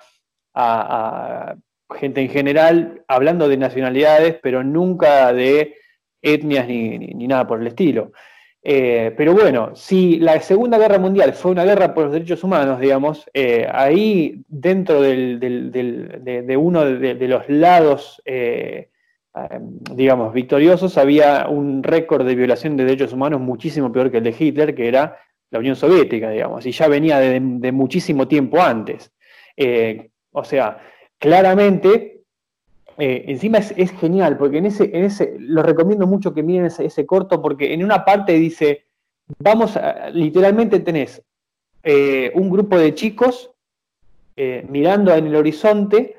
a, gente en general, hablando de nacionalidades, pero nunca de etnias ni, nada por el estilo. Eh, pero bueno, si la Segunda Guerra Mundial fue una guerra por los derechos humanos, digamos, eh, ahí dentro de, uno de, los lados Em, digamos, victoriosos, había un récord de violación de derechos humanos muchísimo peor que el de Hitler, que era la Unión Soviética, digamos, y ya venía de, muchísimo tiempo antes. Eh, o sea, claramente, eh, encima es, genial, porque en ese, en ese, lo recomiendo mucho que miren ese, corto, porque en una parte dice, vamos a, literalmente tenés eh, un grupo de chicos mirando en el horizonte,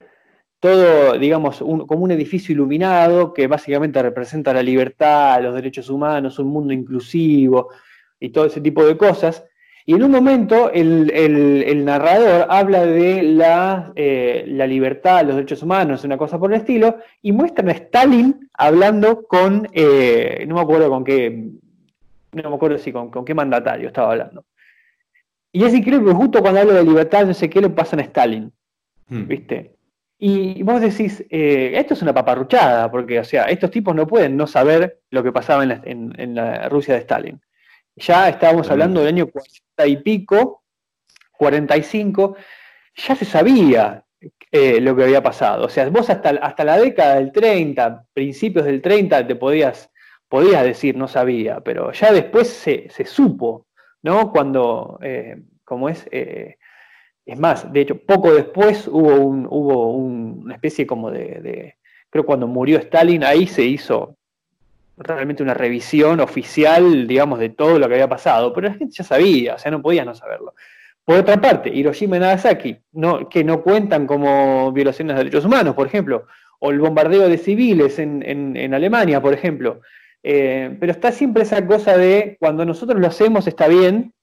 todo, digamos, como un edificio iluminado que básicamente representa la libertad, los derechos humanos, un mundo inclusivo y todo ese tipo de cosas. Y en un momento el, narrador habla de la, eh, la, libertad, los derechos humanos, una cosa por el estilo, y muestran a Stalin hablando con, eh, no me acuerdo con qué, no me acuerdo si con, qué mandatario estaba hablando. Y es increíble justo cuando hablo de libertad, no sé qué, lo pasan a Stalin. Hmm. ¿Viste? Y vos decís, eh, esto es una paparruchada, porque, o sea, estos tipos no pueden no saber lo que pasaba en la, Rusia de Stalin. Ya estábamos hablando del año 40 y pico, 45, ya se sabía eh, lo que había pasado. O sea, vos hasta, hasta la década del 30, principios del 30, te podías, podías decir no sabía, pero ya después se, supo, ¿no? Cuando, eh, como es, es más, de hecho, poco después hubo, un, hubo una especie como de, creo cuando murió Stalin, ahí se hizo realmente una revisión oficial, digamos, de todo lo que había pasado, pero la gente ya sabía, o sea, no podía no saberlo. Por otra parte, Hiroshima y Nagasaki, que no cuentan como violaciones de derechos humanos, por ejemplo, o el bombardeo de civiles en, Alemania, por ejemplo. Eh, pero está siempre esa cosa de cuando nosotros lo hacemos está bien,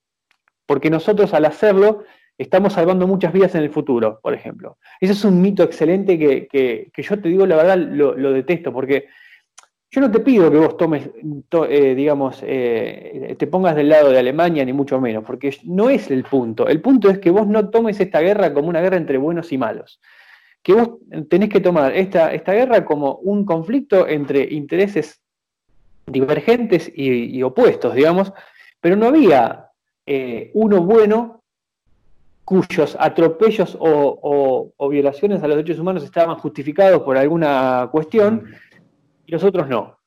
porque nosotros al hacerlo estamos salvando muchas vidas en el futuro, por ejemplo. Ese es un mito excelente que, yo te digo, la verdad, lo, detesto, porque yo no te pido que vos tomes, eh, digamos, eh, te pongas del lado de Alemania, ni mucho menos, porque no es el punto. El punto es que vos no tomes esta guerra como una guerra entre buenos y malos. Que vos tenés que tomar esta, esta guerra como un conflicto entre intereses divergentes y, opuestos, digamos, pero no había eh, uno bueno cuyos atropellos o, violaciones a los derechos humanos estaban justificados por alguna cuestión los otros no.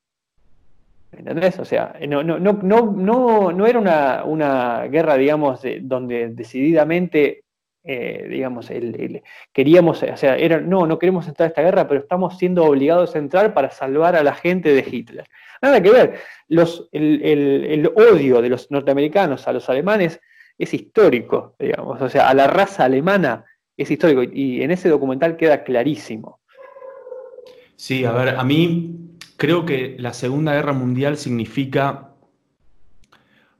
¿Entendés? O sea, no, no, no, no, no era una, una guerra, digamos, donde decididamente, eh, digamos, el, queríamos, o sea, no, no queremos entrar a esta guerra, pero estamos siendo obligados a entrar para salvar a la gente de Hitler. Nada que ver. Los, el, odio de los norteamericanos a los alemanes es histórico, digamos, o sea, a la raza alemana es histórico y en ese documental queda clarísimo. Sí, a ver, a mí creo que la Segunda Guerra Mundial significa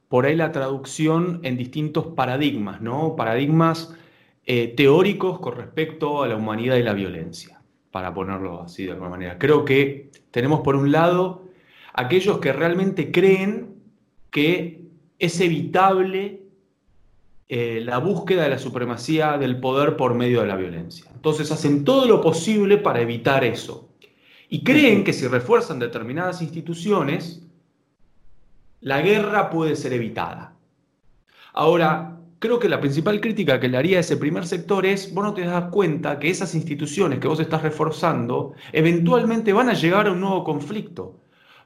por ahí la traducción en distintos paradigmas, ¿no? Paradigmas eh, teóricos con respecto a la humanidad y la violencia, para ponerlo así de alguna manera. Creo que tenemos por un lado aquellos que realmente creen que es evitable eh, la búsqueda de la supremacía del poder por medio de la violencia. Entonces hacen todo lo posible para evitar eso. Y creen que si refuerzan determinadas instituciones, la guerra puede ser evitada. Ahora, creo que la principal crítica que le haría a ese primer sector es, vos no te das cuenta que esas instituciones que vos estás reforzando eventualmente van a llegar a un nuevo conflicto,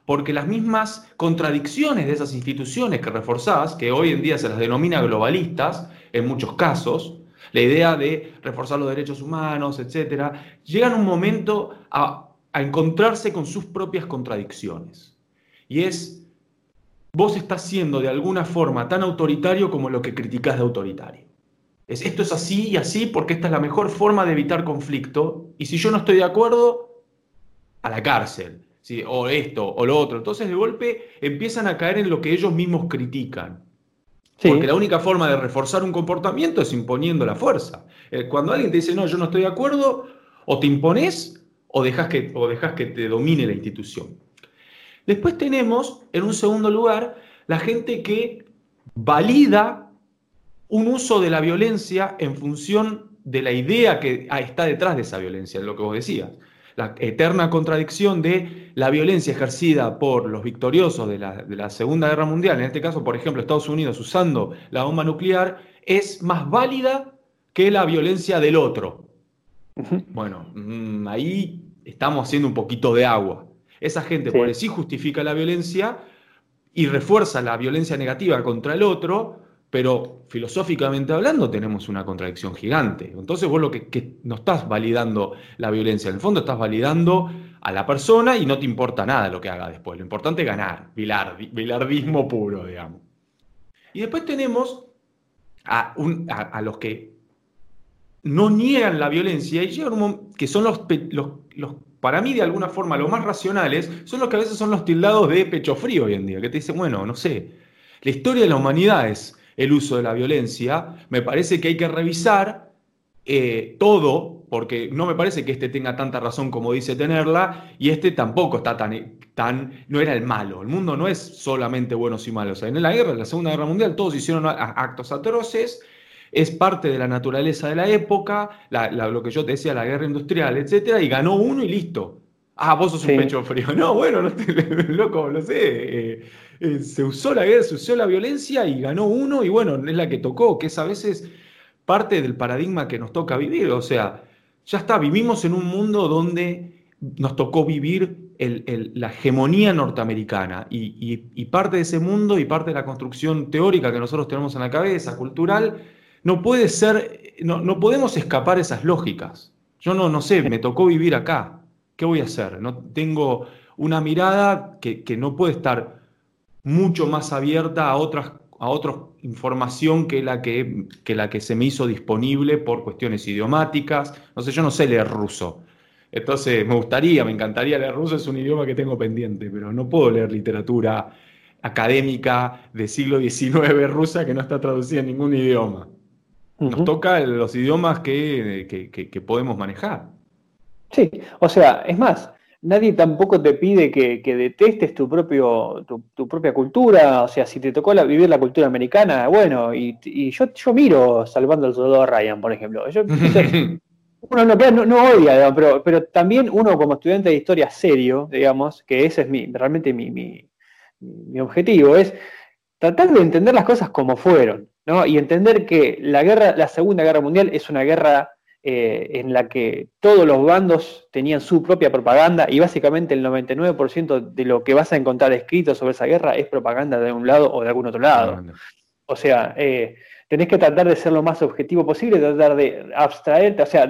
porque las mismas contradicciones de esas instituciones que reforzás, que hoy en día se las denomina globalistas en muchos casos, la idea de reforzar los derechos humanos, etcétera, llegan un momento a a encontrarse con sus propias contradicciones. Y es, vos estás siendo de alguna forma tan autoritario como lo que criticás de autoritario. Es, esto es así y así porque esta es la mejor forma de evitar conflicto. Y si yo no estoy de acuerdo, a la cárcel. ¿sí? O esto, o lo otro. Entonces de golpe empiezan a caer en lo que ellos mismos critican. Porque la única forma de reforzar un comportamiento es imponiendo la fuerza. Eh, cuando alguien te dice, no, yo no estoy de acuerdo, o te impones o dejas que, o que te domine la institución. Después tenemos, en un segundo lugar, la gente que valida un uso de la violencia en función de la idea que está detrás de esa violencia, lo que vos decías. La eterna contradicción de la violencia ejercida por los victoriosos de la, de la Segunda Guerra Mundial, en este caso, por ejemplo, Estados Unidos usando la bomba nuclear, es más válida que la violencia del otro, bueno, mm, ahí estamos haciendo un poquito de agua. Esa gente por sí justifica la violencia y refuerza la violencia negativa contra el otro, pero filosóficamente hablando tenemos una contradicción gigante. Entonces vos lo que, no estás validando la violencia, en el fondo estás validando a la persona y no te importa nada lo que haga después. Lo importante es ganar, bilardismo puro, digamos. Y después tenemos a los que no niegan la violencia y llegan un que son los, los, para mí de alguna forma los más racionales, son los que a veces son los tildados de pecho frío hoy en día, que te dicen, bueno, no sé, la historia de la humanidad es el uso de la violencia, me parece que hay que revisar eh, todo, porque no me parece que este tenga tanta razón como dice tenerla, y este tampoco está tan, tan, no era el malo, el mundo no es solamente buenos y malos, en la guerra, en la Segunda Guerra Mundial, todos hicieron actos atroces, es parte de la naturaleza de la época, lo que yo te decía, la guerra industrial, etcétera, y ganó uno y listo. Ah, vos sos un pecho frío. No, bueno, no te, loco, lo sé. Eh, eh, se usó la guerra, se usó la violencia y ganó uno, y bueno, es la que tocó, que es a veces parte del paradigma que nos toca vivir. O sea, ya está, vivimos en un mundo donde nos tocó vivir la hegemonía norteamericana y, y, parte de ese mundo y parte de la construcción teórica que nosotros tenemos en la cabeza, cultural, no puede ser, no, podemos escapar esas lógicas. Yo no, no sé, me tocó vivir acá. ¿Qué voy a hacer? No, tengo una mirada que, no puede estar mucho más abierta a otras a información que la que, que la que se me hizo disponible por cuestiones idiomáticas. No sé, yo no sé leer ruso. Entonces, me gustaría, me encantaría leer ruso, es un idioma que tengo pendiente, pero no puedo leer literatura académica del siglo XIX rusa que no está traducida en ningún idioma. Nos toca los idiomas que, podemos manejar. Sí, o sea, es más, nadie tampoco te pide que, detestes tu, propio, tu, propia cultura, o sea, si te tocó vivir la cultura americana, bueno, y, yo, yo miro Salvando al Soldado Ryan, por ejemplo. uno no, odia, pero, pero también uno como estudiante de historia serio, digamos, que ese es mi, realmente mi, mi objetivo, es tratar de entender las cosas como fueron. Y entender que la guerra, la Segunda Guerra Mundial es una guerra eh, en la que todos los bandos tenían su propia propaganda y básicamente el 99% de lo que vas a encontrar escrito sobre esa guerra es propaganda de un lado o de algún otro lado. O sea, eh, tenés que tratar de ser lo más objetivo posible, tratar de abstraerte, o sea,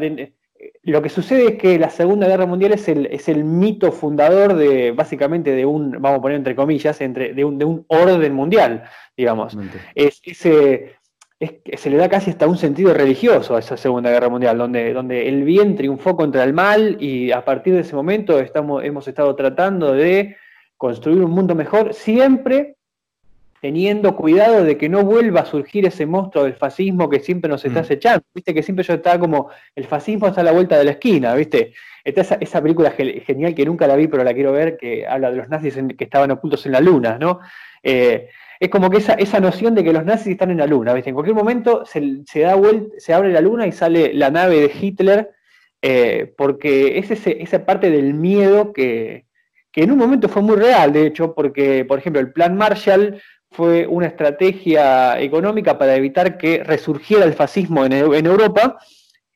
lo que sucede es que la Segunda Guerra Mundial es el, es el mito fundador de, básicamente, de un, vamos a poner entre comillas, entre, de, un, de un orden mundial, digamos. Es, ese, se le da casi hasta un sentido religioso a esa Segunda Guerra Mundial, donde, donde el bien triunfó contra el mal y a partir de ese momento estamos, hemos estado tratando de construir un mundo mejor, siempre teniendo cuidado de que no vuelva a surgir ese monstruo del fascismo que siempre nos está mm. acechando. Viste que siempre yo estaba como, el fascismo está a la vuelta de la esquina, ¿viste? Está esa, película genial que nunca la vi, pero la quiero ver, que habla de los nazis que estaban ocultos en la luna, ¿no? Eh, es como que esa, esa noción de que los nazis están en la luna, ¿viste? En cualquier momento se, da vuelta, se abre la luna y sale la nave de Hitler, eh, porque es esa parte del miedo que, que en un momento fue muy real, de hecho, porque, por ejemplo, el plan Marshall fue una estrategia económica para evitar que resurgiera el fascismo en, Europa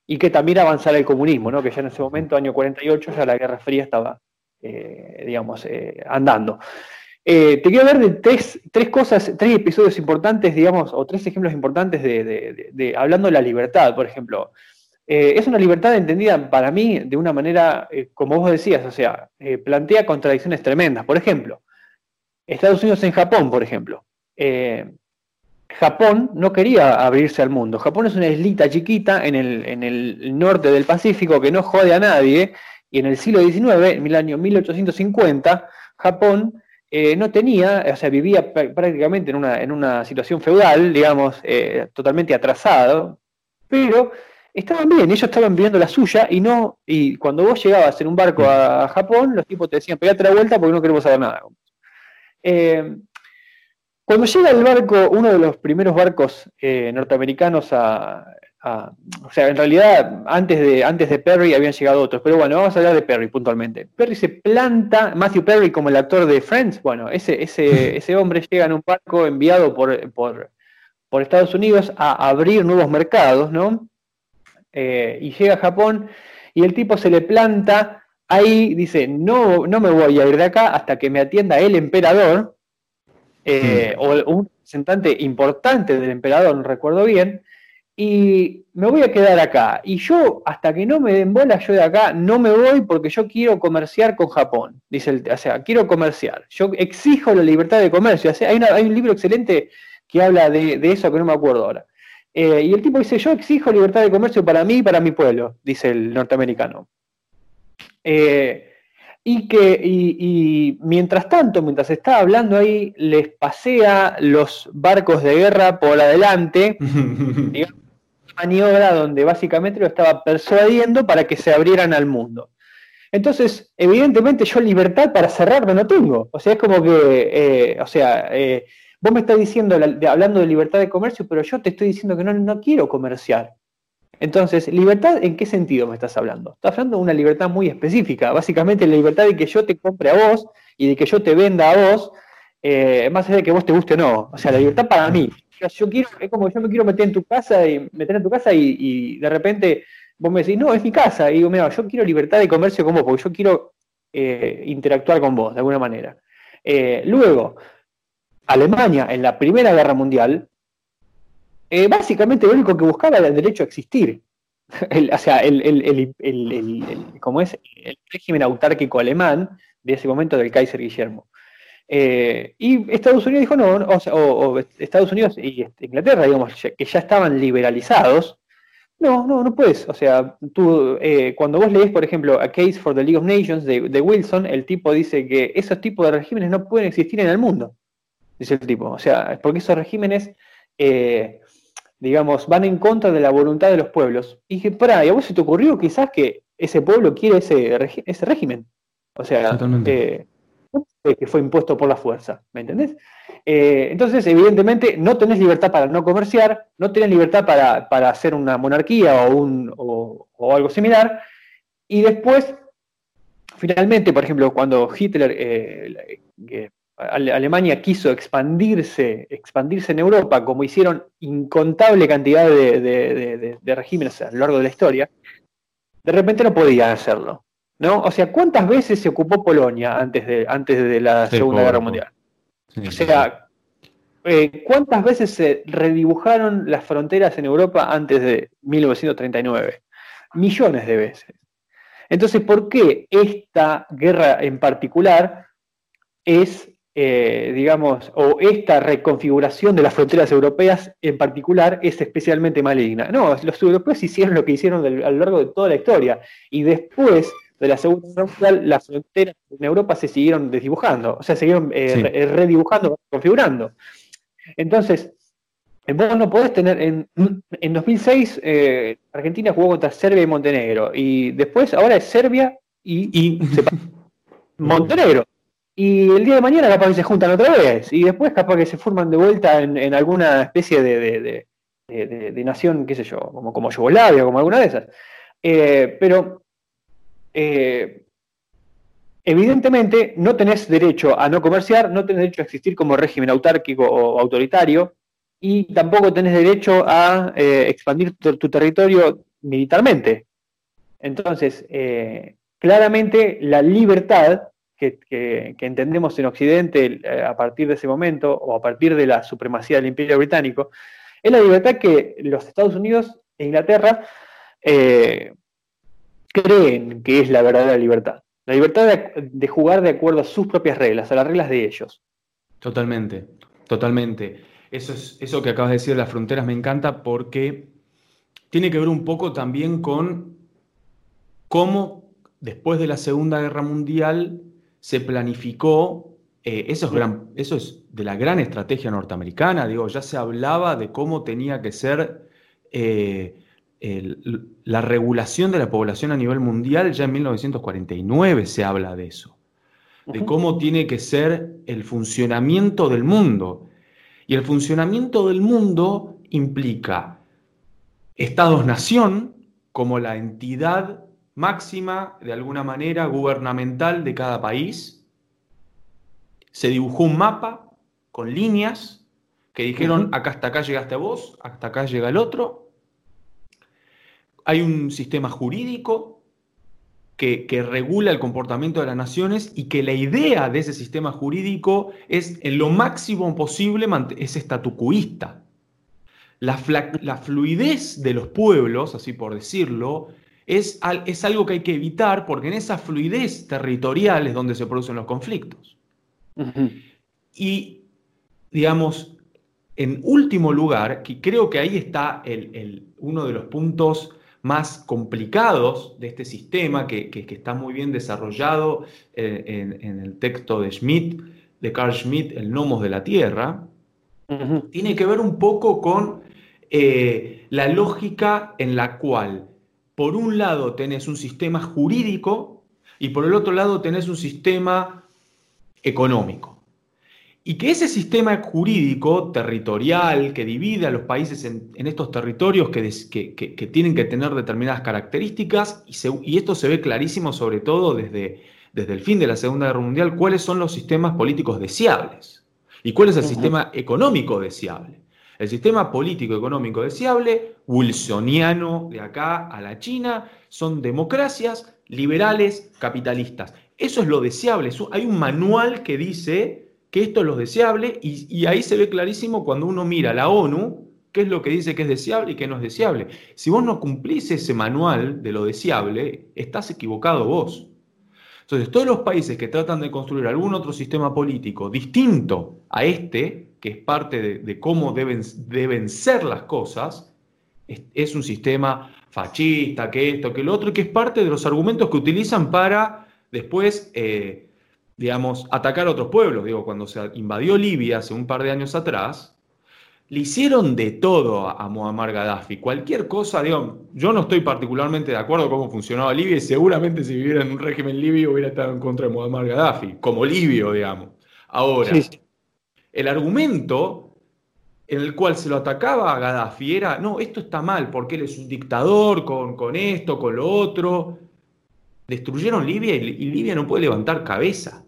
y que también avanzara el comunismo, ¿no? que ya en ese momento, año 48, ya la Guerra Fría estaba, eh, digamos, eh, andando. Eh, te quiero ver de tres, cosas, tres episodios importantes, digamos, o tres ejemplos importantes de, hablando de la libertad, por ejemplo. es una libertad entendida para mí de una manera, como vos decías, o sea, plantea contradicciones tremendas. Por ejemplo, Estados Unidos en Japón, por ejemplo. Eh, Japón no quería abrirse al mundo. Japón es una islita chiquita en el, norte del Pacífico que no jode a nadie. Y en el siglo XIX, en el año 1850, Japón eh, no tenía, o sea, vivía prácticamente en una, en una situación feudal, digamos, eh, totalmente atrasado, pero estaban bien, ellos estaban viviendo la suya y no, y cuando vos llegabas en un barco a, Japón, los tipos te decían, pegate la vuelta porque no queremos saber nada. Eh, cuando llega el barco, uno de los primeros barcos eh, norteamericanos a, O sea, en realidad antes de, antes de Perry habían llegado otros, pero bueno, vamos a hablar de Perry puntualmente. Perry se planta, Matthew Perry como el actor de Friends, bueno, ese, ese, ese hombre llega en un barco enviado por, por, Estados Unidos a abrir nuevos mercados, ¿no? Eh, y llega a Japón y el tipo se le planta ahí dice, no, no me voy a ir de acá hasta que me atienda el emperador, eh, mm. o un representante importante del emperador, no recuerdo bien, y me voy a quedar acá. Y yo, hasta que no me den bola yo de acá, no me voy porque yo quiero comerciar con Japón. Dice el, o sea, quiero comerciar. Yo exijo la libertad de comercio. hay, hay, un libro excelente que habla de, eso que no me acuerdo ahora. Eh, y el tipo dice, yo exijo libertad de comercio para mí y para mi pueblo, dice el norteamericano. Eh, y que y, mientras tanto, mientras está hablando ahí, les pasea los barcos de guerra por adelante, digamos, una maniobra donde básicamente lo estaba persuadiendo para que se abrieran al mundo. Entonces, evidentemente yo libertad para cerrarme no tengo. O sea, es como que, eh, o sea, eh, vos me estás diciendo, hablando de libertad de comercio, pero yo te estoy diciendo que no, no quiero comerciar. Entonces, ¿libertad en qué sentido me estás hablando? Estás hablando de una libertad muy específica, básicamente la libertad de que yo te compre a vos y de que yo te venda a vos, eh, más allá de que vos te guste o no. O sea, la libertad para mí. Yo quiero, es como yo me quiero meter en tu casa y meter en tu casa y, de repente vos me decís, no, es mi casa. Y digo, mira, yo quiero libertad de comercio con vos, porque yo quiero eh, interactuar con vos de alguna manera. Eh, luego, Alemania en la Primera Guerra Mundial eh, básicamente lo único que buscaba era el derecho a existir. o sea, el, como es el régimen autárquico alemán de ese momento del Kaiser Guillermo. Eh, y Estados Unidos dijo no, o, Estados Unidos y Inglaterra, digamos, que ya estaban liberalizados. No, no, no puedes. O sea, tú, eh, cuando vos lees, por ejemplo, A Case for the League of Nations de, Wilson, el tipo dice que esos tipos de regímenes no pueden existir en el mundo. Dice el tipo. O sea, porque esos regímenes digamos, van en contra de la voluntad de los pueblos. Y dije, pará, ¿y a vos se te ocurrió quizás que ese pueblo quiere ese, ese régimen? O sea, eh, que fue impuesto por la fuerza, ¿me entendés? Eh, entonces, evidentemente, no tenés libertad para no comerciar, no tenés libertad para, hacer una monarquía o, un, o, algo similar, y después, finalmente, por ejemplo, cuando Hitler, eh, Alemania quiso expandirse, expandirse en Europa, como hicieron incontable cantidad de, regímenes a lo largo de la historia, de repente no podían hacerlo. ¿no? O sea, ¿cuántas veces se ocupó Polonia antes de, antes de la Segunda Guerra Mundial? o sea, eh, ¿cuántas veces se redibujaron las fronteras en Europa antes de 1939? Millones de veces. Entonces, ¿por qué esta guerra en particular es, eh, digamos, o esta reconfiguración de las fronteras europeas en particular es especialmente maligna? No, los europeos hicieron lo que hicieron a lo largo de toda la historia y después de la Segunda Guerra Mundial, las fronteras en Europa se siguieron desdibujando, o sea, siguieron eh, redibujando, configurando. Entonces, vos no podés tener. En, en 2006, eh, Argentina jugó contra Serbia y Montenegro. Y después, ahora es Serbia y, Montenegro. Y el día de mañana capaz que se juntan otra vez. Y después capaz que se forman de vuelta en, alguna especie de, de, nación, qué sé yo, como, como Yugoslavia, como alguna de esas. Eh, pero eh, evidentemente no tenés derecho a no comerciar, no tenés derecho a existir como régimen autárquico o autoritario, y tampoco tenés derecho a eh, expandir tu, territorio militarmente. Entonces, claramente la libertad que, entendemos en Occidente eh, a partir de ese momento, o a partir de la supremacía del Imperio Británico, es la libertad que los Estados Unidos e Inglaterra creen que es la verdadera libertad. La libertad de jugar de acuerdo a sus propias reglas, a las reglas de ellos. Totalmente, totalmente. Eso, es, eso que acabas de decir de las fronteras me encanta porque tiene que ver un poco también con cómo después de la Segunda Guerra Mundial se planificó, eh, eso, es gran, eso es de la gran estrategia norteamericana, digo, ya se hablaba de cómo tenía que ser eh, la regulación de la población a nivel mundial, ya en 1949 se habla de eso, de cómo tiene que ser el funcionamiento del mundo. Y el funcionamiento del mundo implica estados-nación como la entidad máxima, de alguna manera, gubernamental de cada país. Se dibujó un mapa con líneas que dijeron, acá hasta acá llegaste vos, hasta acá llega el otro. Hay un sistema jurídico que, regula el comportamiento de las naciones y que la idea de ese sistema jurídico es en lo máximo posible es estatucuista. La, la, fluidez de los pueblos, así por decirlo, es, es algo que hay que evitar porque en esa fluidez territorial es donde se producen los conflictos. Y, digamos, en último lugar, que creo que ahí está el, uno de los puntos más complicados de este sistema, que, está muy bien desarrollado eh, en, el texto de Schmidt, de Carl Schmitt, El Nomos de la Tierra, tiene que ver un poco con eh, la lógica en la cual, por un lado, tenés un sistema jurídico y por el otro lado tenés un sistema económico. Y que ese sistema jurídico territorial que divide a los países en, estos territorios que, tienen que tener determinadas características, y, esto se ve clarísimo sobre todo desde, desde el fin de la Segunda Guerra Mundial, cuáles son los sistemas políticos deseables y cuál es el sistema económico deseable. El sistema político económico deseable, wilsoniano de acá a la China, son democracias liberales capitalistas. Eso es lo deseable. Hay un manual que dice que esto es lo deseable y, ahí se ve clarísimo cuando uno mira la ONU, qué es lo que dice que es deseable y qué no es deseable. Si vos no cumplís ese manual de lo deseable, estás equivocado vos. Entonces, todos los países que tratan de construir algún otro sistema político distinto a este, que es parte de, cómo deben, deben, ser las cosas, es, un sistema fascista, que esto, que lo otro, que es parte de los argumentos que utilizan para después eh, digamos, atacar a otros pueblos. Digo, cuando se invadió Libia hace un par de años atrás, le hicieron de todo a Muammar Gaddafi. Cualquier cosa, digo, yo no estoy particularmente de acuerdo con cómo funcionaba Libia y seguramente si viviera en un régimen libio hubiera estado en contra de Muammar Gaddafi, como libio, digamos. Ahora, el argumento en el cual se lo atacaba a Gaddafi era, no, esto está mal porque él es un dictador con, con esto, con lo otro. Destruyeron Libia y Libia no puede levantar cabeza.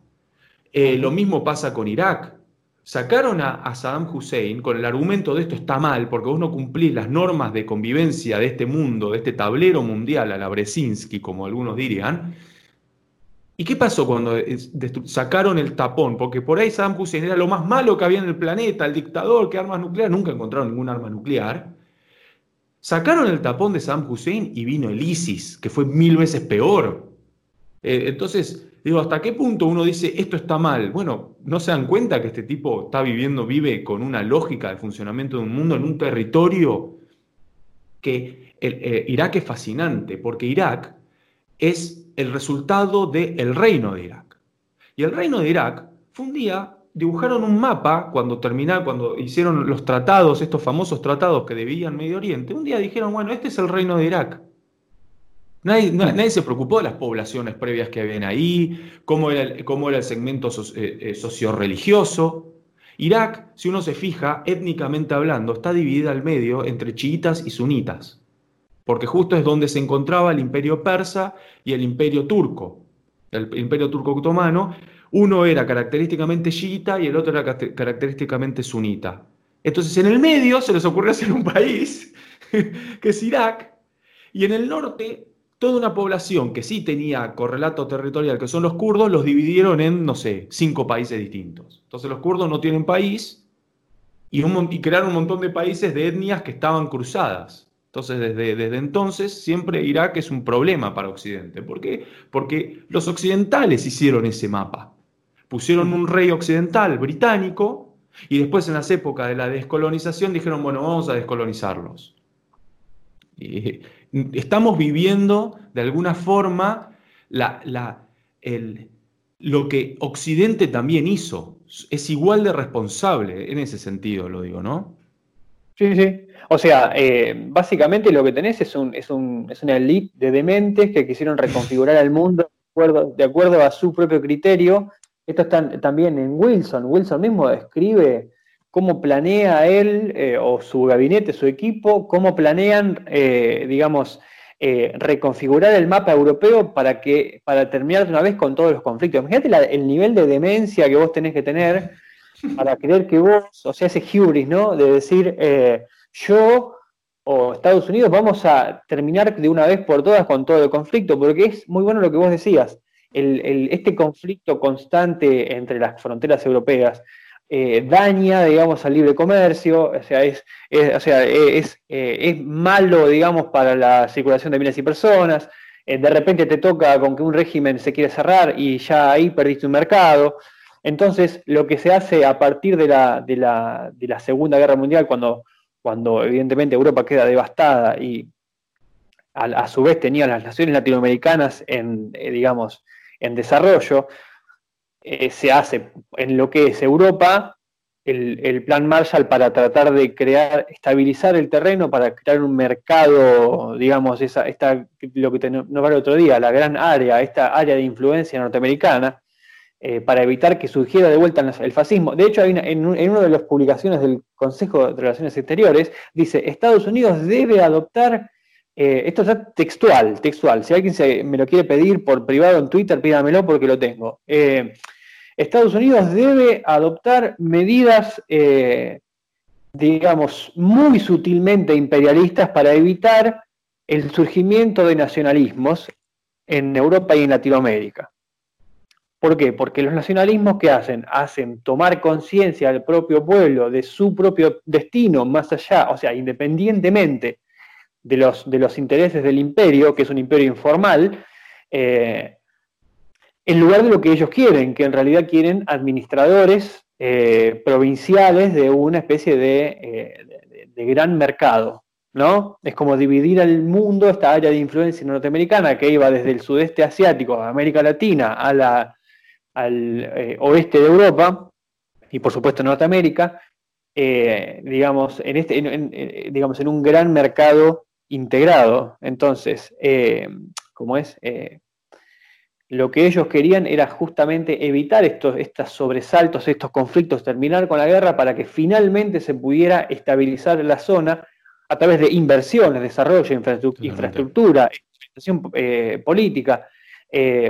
Eh, lo mismo pasa con Irak. Sacaron a, Saddam Hussein con el argumento de esto está mal, porque vos no cumplís las normas de convivencia de este mundo, de este tablero mundial, a la como algunos dirían. ¿Y qué pasó cuando sacaron el tapón? Porque por ahí Saddam Hussein era lo más malo que había en el planeta, el dictador, que armas nucleares, nunca encontraron ningún arma nuclear. Sacaron el tapón de Saddam Hussein y vino el ISIS, que fue mil veces peor. Eh, entonces, digo, ¿hasta qué punto uno dice esto está mal? Bueno, no se dan cuenta que este tipo está viviendo, vive con una lógica de funcionamiento de un mundo en un territorio que eh, Irak es fascinante, porque Irak es el resultado del reino de Irak. Y el reino de Irak fue un día dibujaron un mapa cuando terminaron, cuando hicieron los tratados, estos famosos tratados que debían Medio Oriente, un día dijeron, bueno, este es el reino de Irak. Nadie, se preocupó de las poblaciones previas que habían ahí, cómo era el, cómo era el segmento eh, eh, socio-religioso. Irak, si uno se fija, étnicamente hablando, está dividida al medio entre chiitas y sunitas, porque justo es donde se encontraba el imperio persa y el imperio turco, el imperio turco otomano, uno era característicamente chiita y el otro era característicamente sunita. Entonces en el medio se les ocurrió hacer un país, que es Irak, y en el norte toda una población que sí tenía correlato territorial, que son los kurdos, los dividieron en, no sé, cinco países distintos. Entonces los kurdos no tienen país y, crearon un montón de países de etnias que estaban cruzadas. Entonces, desde, desde, entonces, siempre Irak es un problema para Occidente. ¿Por qué? Porque los occidentales hicieron ese mapa pusieron un rey occidental británico y después en las épocas de la descolonización dijeron, bueno, vamos a descolonizarlos. estamos viviendo de alguna forma lo que Occidente también hizo. Es igual de responsable en ese sentido, lo digo, ¿no? Sí, sí. O sea, eh, básicamente lo que tenés es, un, es, una elite de dementes que quisieron reconfigurar el mundo de acuerdo a su propio criterio esto está también en Wilson. Wilson mismo describe cómo planea él eh, o su gabinete, su equipo, cómo planean, eh, digamos, reconfigurar el mapa europeo para, que, para terminar de una vez con todos los conflictos. Imagínate el nivel de demencia que vos tenés que tener para creer que vos, o sea, ese hubris, ¿no? De decir, yo o Estados Unidos vamos a terminar de una vez por todas con todo el conflicto, porque es muy bueno lo que vos decías este conflicto constante entre las fronteras europeas eh, daña, digamos, al libre comercio, o sea, es, o sea, es, eh, es, malo, digamos, para la circulación de bienes y personas. Eh, de repente te toca con que un régimen se quiere cerrar y ya ahí perdiste un mercado. Entonces, lo que se hace a partir de la, de la, de la Segunda Guerra Mundial, cuando, cuando evidentemente Europa queda devastada y a, su vez tenía las naciones latinoamericanas en, digamos, en desarrollo, eh, se hace en lo que es Europa el, plan Marshall para tratar de crear, estabilizar el terreno, para crear un mercado, digamos, esa, esta, lo que nos va el otro día, la gran área, esta área de influencia norteamericana, eh, para evitar que surgiera de vuelta el fascismo. De hecho, hay en, una de las publicaciones del Consejo de Relaciones Exteriores, dice, Estados Unidos debe adoptar eh, esto está textual, textual. Si alguien se, me lo quiere pedir por privado en Twitter, pídamelo porque lo tengo. Eh, Estados Unidos debe adoptar medidas, digamos, muy sutilmente imperialistas para evitar el surgimiento de nacionalismos en Europa y en Latinoamérica. ¿Por qué? Porque los nacionalismos que hacen, hacen tomar conciencia al propio pueblo de su propio destino más allá, o sea, independientemente de los, de los intereses del imperio, que es un imperio informal, eh, en lugar de lo que ellos quieren, que en realidad quieren administradores eh, provinciales de una especie eh, de, de, gran mercado. ¿no? Es como dividir al mundo, esta área de influencia norteamericana que iba desde el sudeste asiático, América Latina, a la, al oeste de Europa y por supuesto Norteamérica, digamos, en este, digamos, en un gran mercado integrado. Entonces, eh, como es, eh, lo que ellos querían era justamente evitar estos, estos sobresaltos, estos conflictos, terminar con la guerra para que finalmente se pudiera estabilizar la zona a través de inversiones, desarrollo, infraestructura, infraestructura eh, política,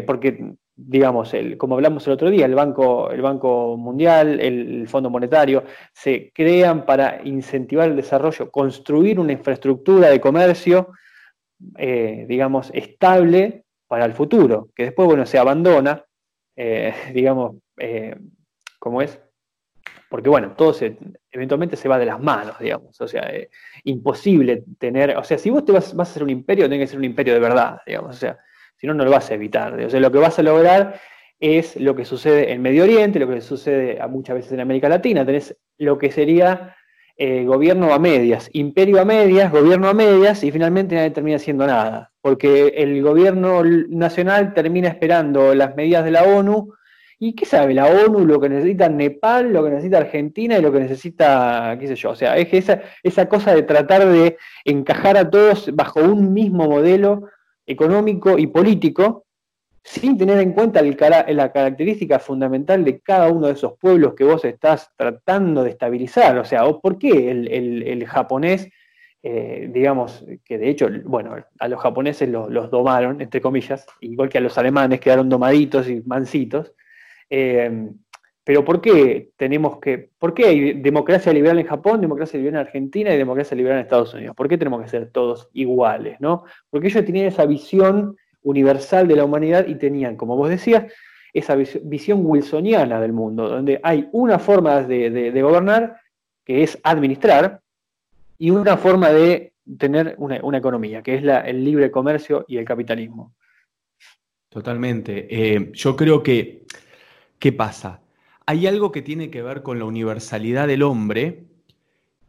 porque digamos, el, como hablamos el otro día, el Banco, el banco Mundial, el, Fondo Monetario, se crean para incentivar el desarrollo, construir una infraestructura de comercio, eh, digamos, estable para el futuro, que después, bueno, se abandona, eh, digamos, eh, como es, porque bueno, todo eventualmente se va de las manos, digamos, o sea, imposible tener, o sea, si vos te vas, a hacer un imperio, tiene que ser un imperio de verdad, digamos, o sea, si no, no lo vas a evitar. O sea, lo que vas a lograr es lo que sucede en Medio Oriente, lo que sucede muchas veces en América Latina. Tenés lo que sería eh, gobierno a medias, imperio a medias, gobierno a medias, y finalmente nadie termina haciendo nada. Porque el gobierno nacional termina esperando las medidas de la ONU. ¿Y qué sabe la ONU? Lo que necesita Nepal, lo que necesita Argentina y lo que necesita, qué sé yo. O sea, es esa, esa cosa de tratar de encajar a todos bajo un mismo modelo económico y político, sin tener en cuenta la característica fundamental de cada uno de esos pueblos que vos estás tratando de estabilizar. O sea, ¿por qué el, japonés, eh, digamos, que de hecho, bueno, a los japoneses los, domaron, entre comillas, igual que a los alemanes quedaron domaditos y mansitos? Eh, pero ¿por qué tenemos que, por qué hay democracia liberal en Japón, democracia liberal en Argentina y democracia liberal en Estados Unidos? ¿Por qué tenemos que ser todos iguales? ¿no? Porque ellos tenían esa visión universal de la humanidad y tenían, como vos decías, esa visión wilsoniana del mundo, donde hay una forma de, gobernar que es administrar y una forma de tener una, economía, que es el libre comercio y el capitalismo. Totalmente. Eh, yo creo que, ¿qué pasa? Hay algo que tiene que ver con la universalidad del hombre,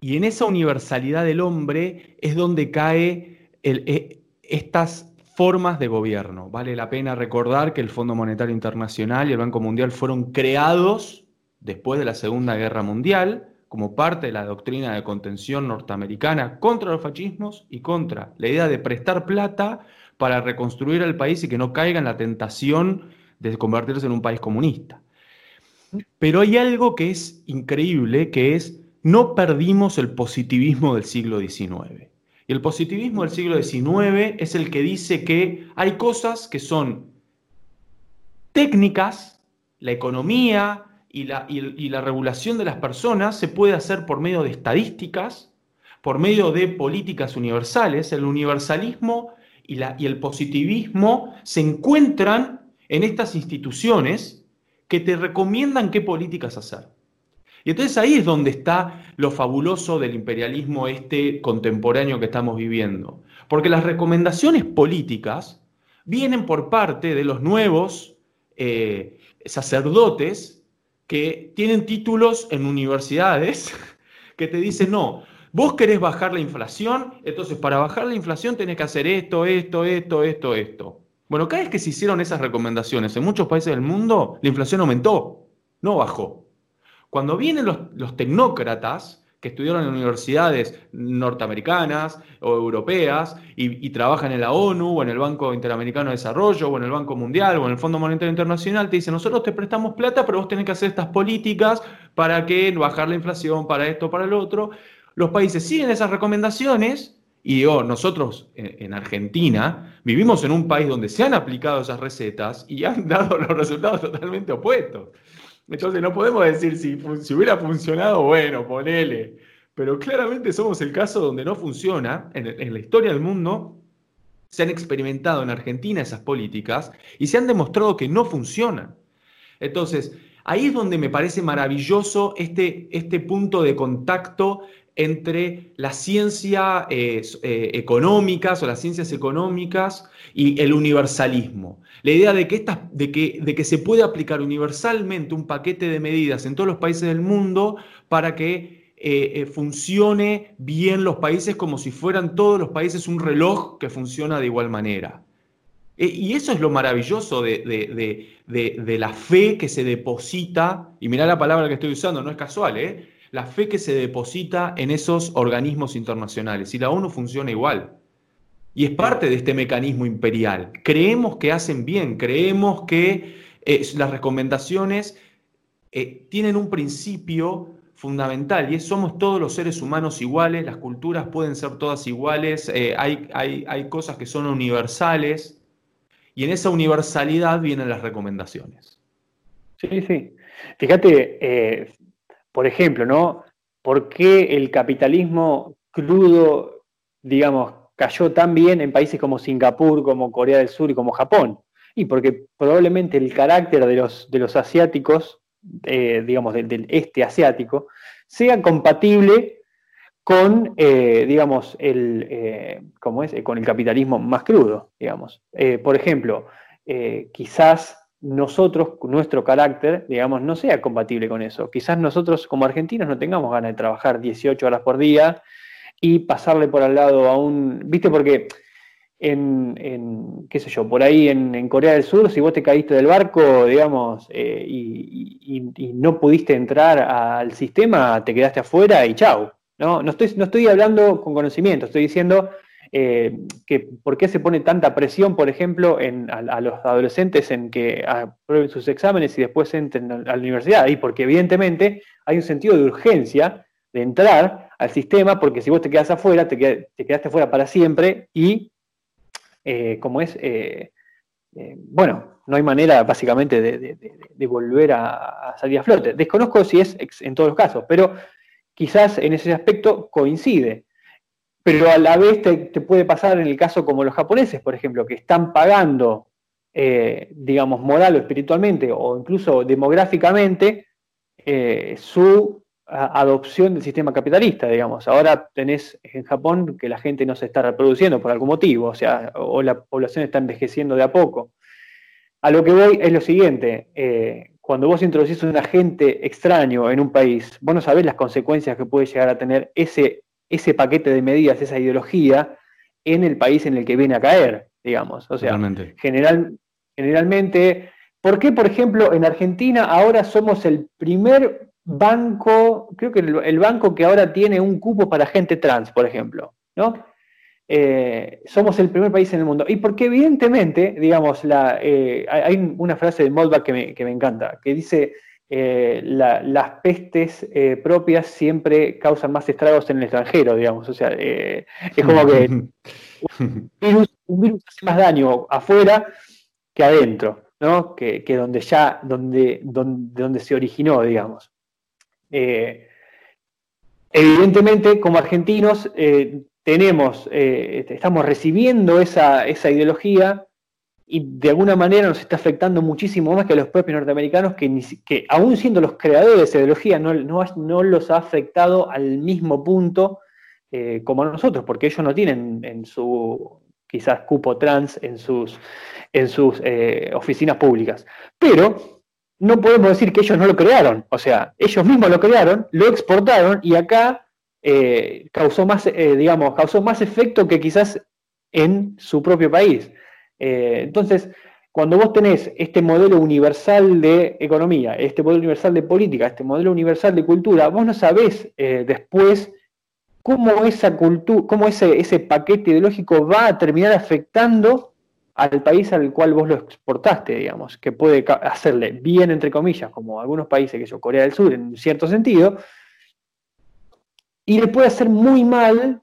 y en esa universalidad del hombre es donde cae eh, estas formas de gobierno. Vale la pena recordar que el Fondo Monetario Internacional y el Banco Mundial fueron creados después de la Segunda Guerra Mundial como parte de la doctrina de contención norteamericana contra los fascismos y contra la idea de prestar plata para reconstruir el país y que no caiga en la tentación de convertirse en un país comunista. Pero hay algo que es increíble, que es no perdimos el positivismo del siglo XIX. Y el positivismo del siglo XIX es el que dice que hay cosas que son técnicas, la economía y la, la regulación de las personas se puede hacer por medio de estadísticas, por medio de políticas universales. El universalismo y, la, y el positivismo se encuentran en estas instituciones que te recomiendan qué políticas hacer. Y entonces ahí es donde está lo fabuloso del imperialismo este contemporáneo que estamos viviendo. Porque las recomendaciones políticas vienen por parte de los nuevos eh, sacerdotes que tienen títulos en universidades que te dicen, no, vos querés bajar la inflación, entonces para bajar la inflación tenés que hacer esto, esto, esto, esto, esto. Bueno, cada vez que se hicieron esas recomendaciones en muchos países del mundo, la inflación aumentó, no bajó. Cuando vienen los, tecnócratas que estudiaron en universidades norteamericanas o europeas y, trabajan en la ONU o en el Banco Interamericano de Desarrollo o en el Banco Mundial o en el Fondo Monetario Internacional, te dicen, nosotros te prestamos plata, pero vos tenés que hacer estas políticas para que bajar la inflación, para esto, para el otro. Los países siguen esas recomendaciones y digo, nosotros en Argentina vivimos en un país donde se han aplicado esas recetas y han dado los resultados totalmente opuestos. Entonces no podemos decir si, hubiera funcionado, bueno, ponele. Pero claramente somos el caso donde no funciona. En, en la historia del mundo se han experimentado en Argentina esas políticas y se han demostrado que no funcionan. Entonces, ahí es donde me parece maravilloso este, este punto de contacto entre la ciencia eh, eh, económicas o las ciencias económicas y el universalismo. La idea de que, de, que, de que se puede aplicar universalmente un paquete de medidas en todos los países del mundo para que eh, funcione bien los países como si fueran todos los países un reloj que funciona de igual manera. y eso es lo maravilloso de, de, la fe que se deposita, y mirá la palabra que estoy usando, no es casual, ¿eh? La fe que se deposita en esos organismos internacionales. Y la ONU funciona igual. Y es parte de este mecanismo imperial. Creemos que hacen bien, creemos que eh, las recomendaciones eh, tienen un principio fundamental y es somos todos los seres humanos iguales, las culturas pueden ser todas iguales, eh, hay, hay, hay cosas que son universales Y en esa universalidad vienen las recomendaciones. Sí, sí. Fíjate, por ejemplo, ¿no? ¿Por qué el capitalismo crudo, digamos, cayó tan bien en países como Singapur, como Corea del Sur y como Japón? Y porque probablemente el carácter de los, de los asiáticos, eh, digamos, del, este asiático, sea compatible con, eh, digamos, el, eh, es? con el capitalismo más crudo, digamos. por ejemplo, quizás nosotros, nuestro carácter, digamos, no sea compatible con eso. Quizás nosotros como argentinos no tengamos ganas de trabajar 18 horas por día y pasarle por al lado a un, viste, porque en, qué sé yo, por ahí en, Corea del Sur, si vos te caíste del barco, digamos, eh, y, no pudiste entrar al sistema, te quedaste afuera y chau. ¿no? No, estoy, no estoy hablando con conocimiento, estoy diciendo eh, que por qué se pone tanta presión, por ejemplo, en, a, los adolescentes en que aprueben sus exámenes y después entren a, la universidad. Y porque evidentemente hay un sentido de urgencia de entrar al sistema, porque si vos te quedas afuera, te, te quedaste afuera para siempre y eh, como es, eh, bueno, no hay manera básicamente de, volver a, salir a flote. Desconozco si es en todos los casos, pero quizás en ese aspecto coincide. Pero a la vez te, puede pasar en el caso como los japoneses, por ejemplo, que están pagando, digamos, moral o espiritualmente o incluso demográficamente su adopción del sistema capitalista, digamos. Ahora tenés en Japón que la gente no se está reproduciendo por algún motivo, o sea, o la población está envejeciendo de a poco. A lo que voy es lo siguiente, eh, cuando vos introducís un agente extraño en un país, vos no sabés las consecuencias que puede llegar a tener ese, ese paquete de medidas, esa ideología, en el país en el que viene a caer, digamos. O sea, general, generalmente, ¿por qué, por ejemplo, en Argentina ahora somos el primer banco, creo que el, banco que ahora tiene un cupo para gente trans, por ejemplo, ¿no? Eh, somos el primer país en el mundo. Y porque evidentemente, digamos, la, eh, hay una frase de Moldbach que me, encanta, que dice, eh, las pestes propias siempre causan más estragos en el extranjero, digamos. O sea, es como que un virus, hace más daño afuera que adentro, ¿no? Que, donde ya, donde, donde, donde se originó, digamos. Eh, evidentemente, como argentinos, eh, tenemos, eh, estamos recibiendo esa, ideología y de alguna manera nos está afectando muchísimo más que a los propios norteamericanos, que, que aún siendo los creadores de ideología, no, no, los ha afectado al mismo punto como a nosotros, porque ellos no tienen en su quizás cupo trans en sus, en sus oficinas públicas. Pero no podemos decir que ellos no lo crearon. O sea, ellos mismos lo crearon, lo exportaron y acá eh, causó más, eh, digamos, causó más efecto que quizás en su propio país. Eh, entonces, cuando vos tenés este modelo universal de economía, este modelo universal de política, este modelo universal de cultura, vos no sabés después cómo esa cultura, cómo ese, ese paquete ideológico va a terminar afectando al país al cual vos lo exportaste, digamos, que puede hacerle bien, entre comillas, como algunos países, que yo, Corea del Sur, en cierto sentido, y le puede hacer muy mal,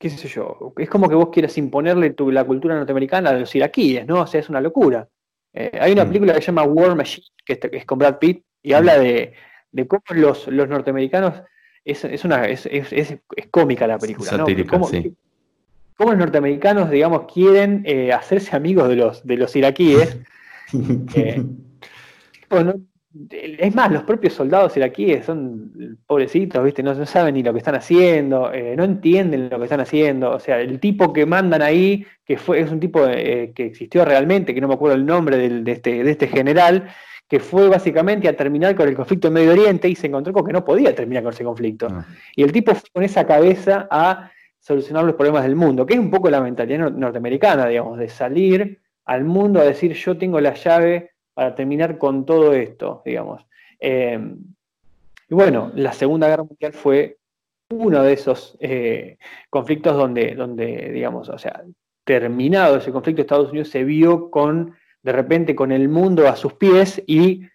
qué sé yo, es como que vos quieras imponerle la cultura norteamericana a los iraquíes, ¿no? O sea, es una locura. Eh, hay una mm. película que se llama War Machine, que es, con Brad Pitt, y habla mm. de, cómo los, norteamericanos, es, una, es, cómica la película, ¿no? cómo los norteamericanos, digamos, quieren eh, hacerse amigos de los, de los iraquíes. Eh, es más, los propios soldados iraquíes son pobrecitos, ¿viste? No, saben ni lo que están haciendo, eh, no entienden lo que están haciendo. O sea, el tipo que mandan ahí, que fue, es un tipo que existió realmente, que no me acuerdo el nombre de, este, de este general, que fue básicamente a terminar con el conflicto en Medio Oriente y se encontró con que no podía terminar con ese conflicto. Ah. Y el tipo fue con esa cabeza a solucionar los problemas del mundo, que es un poco la mentalidad norteamericana, digamos, de salir al mundo a decir yo tengo la llave para terminar con todo esto, digamos. Em, y bueno, la Segunda Guerra Mundial fue uno de esos eh, conflictos donde, donde, digamos, o sea, terminado ese conflicto, Estados Unidos se vio con, de repente, con el mundo a sus pies y,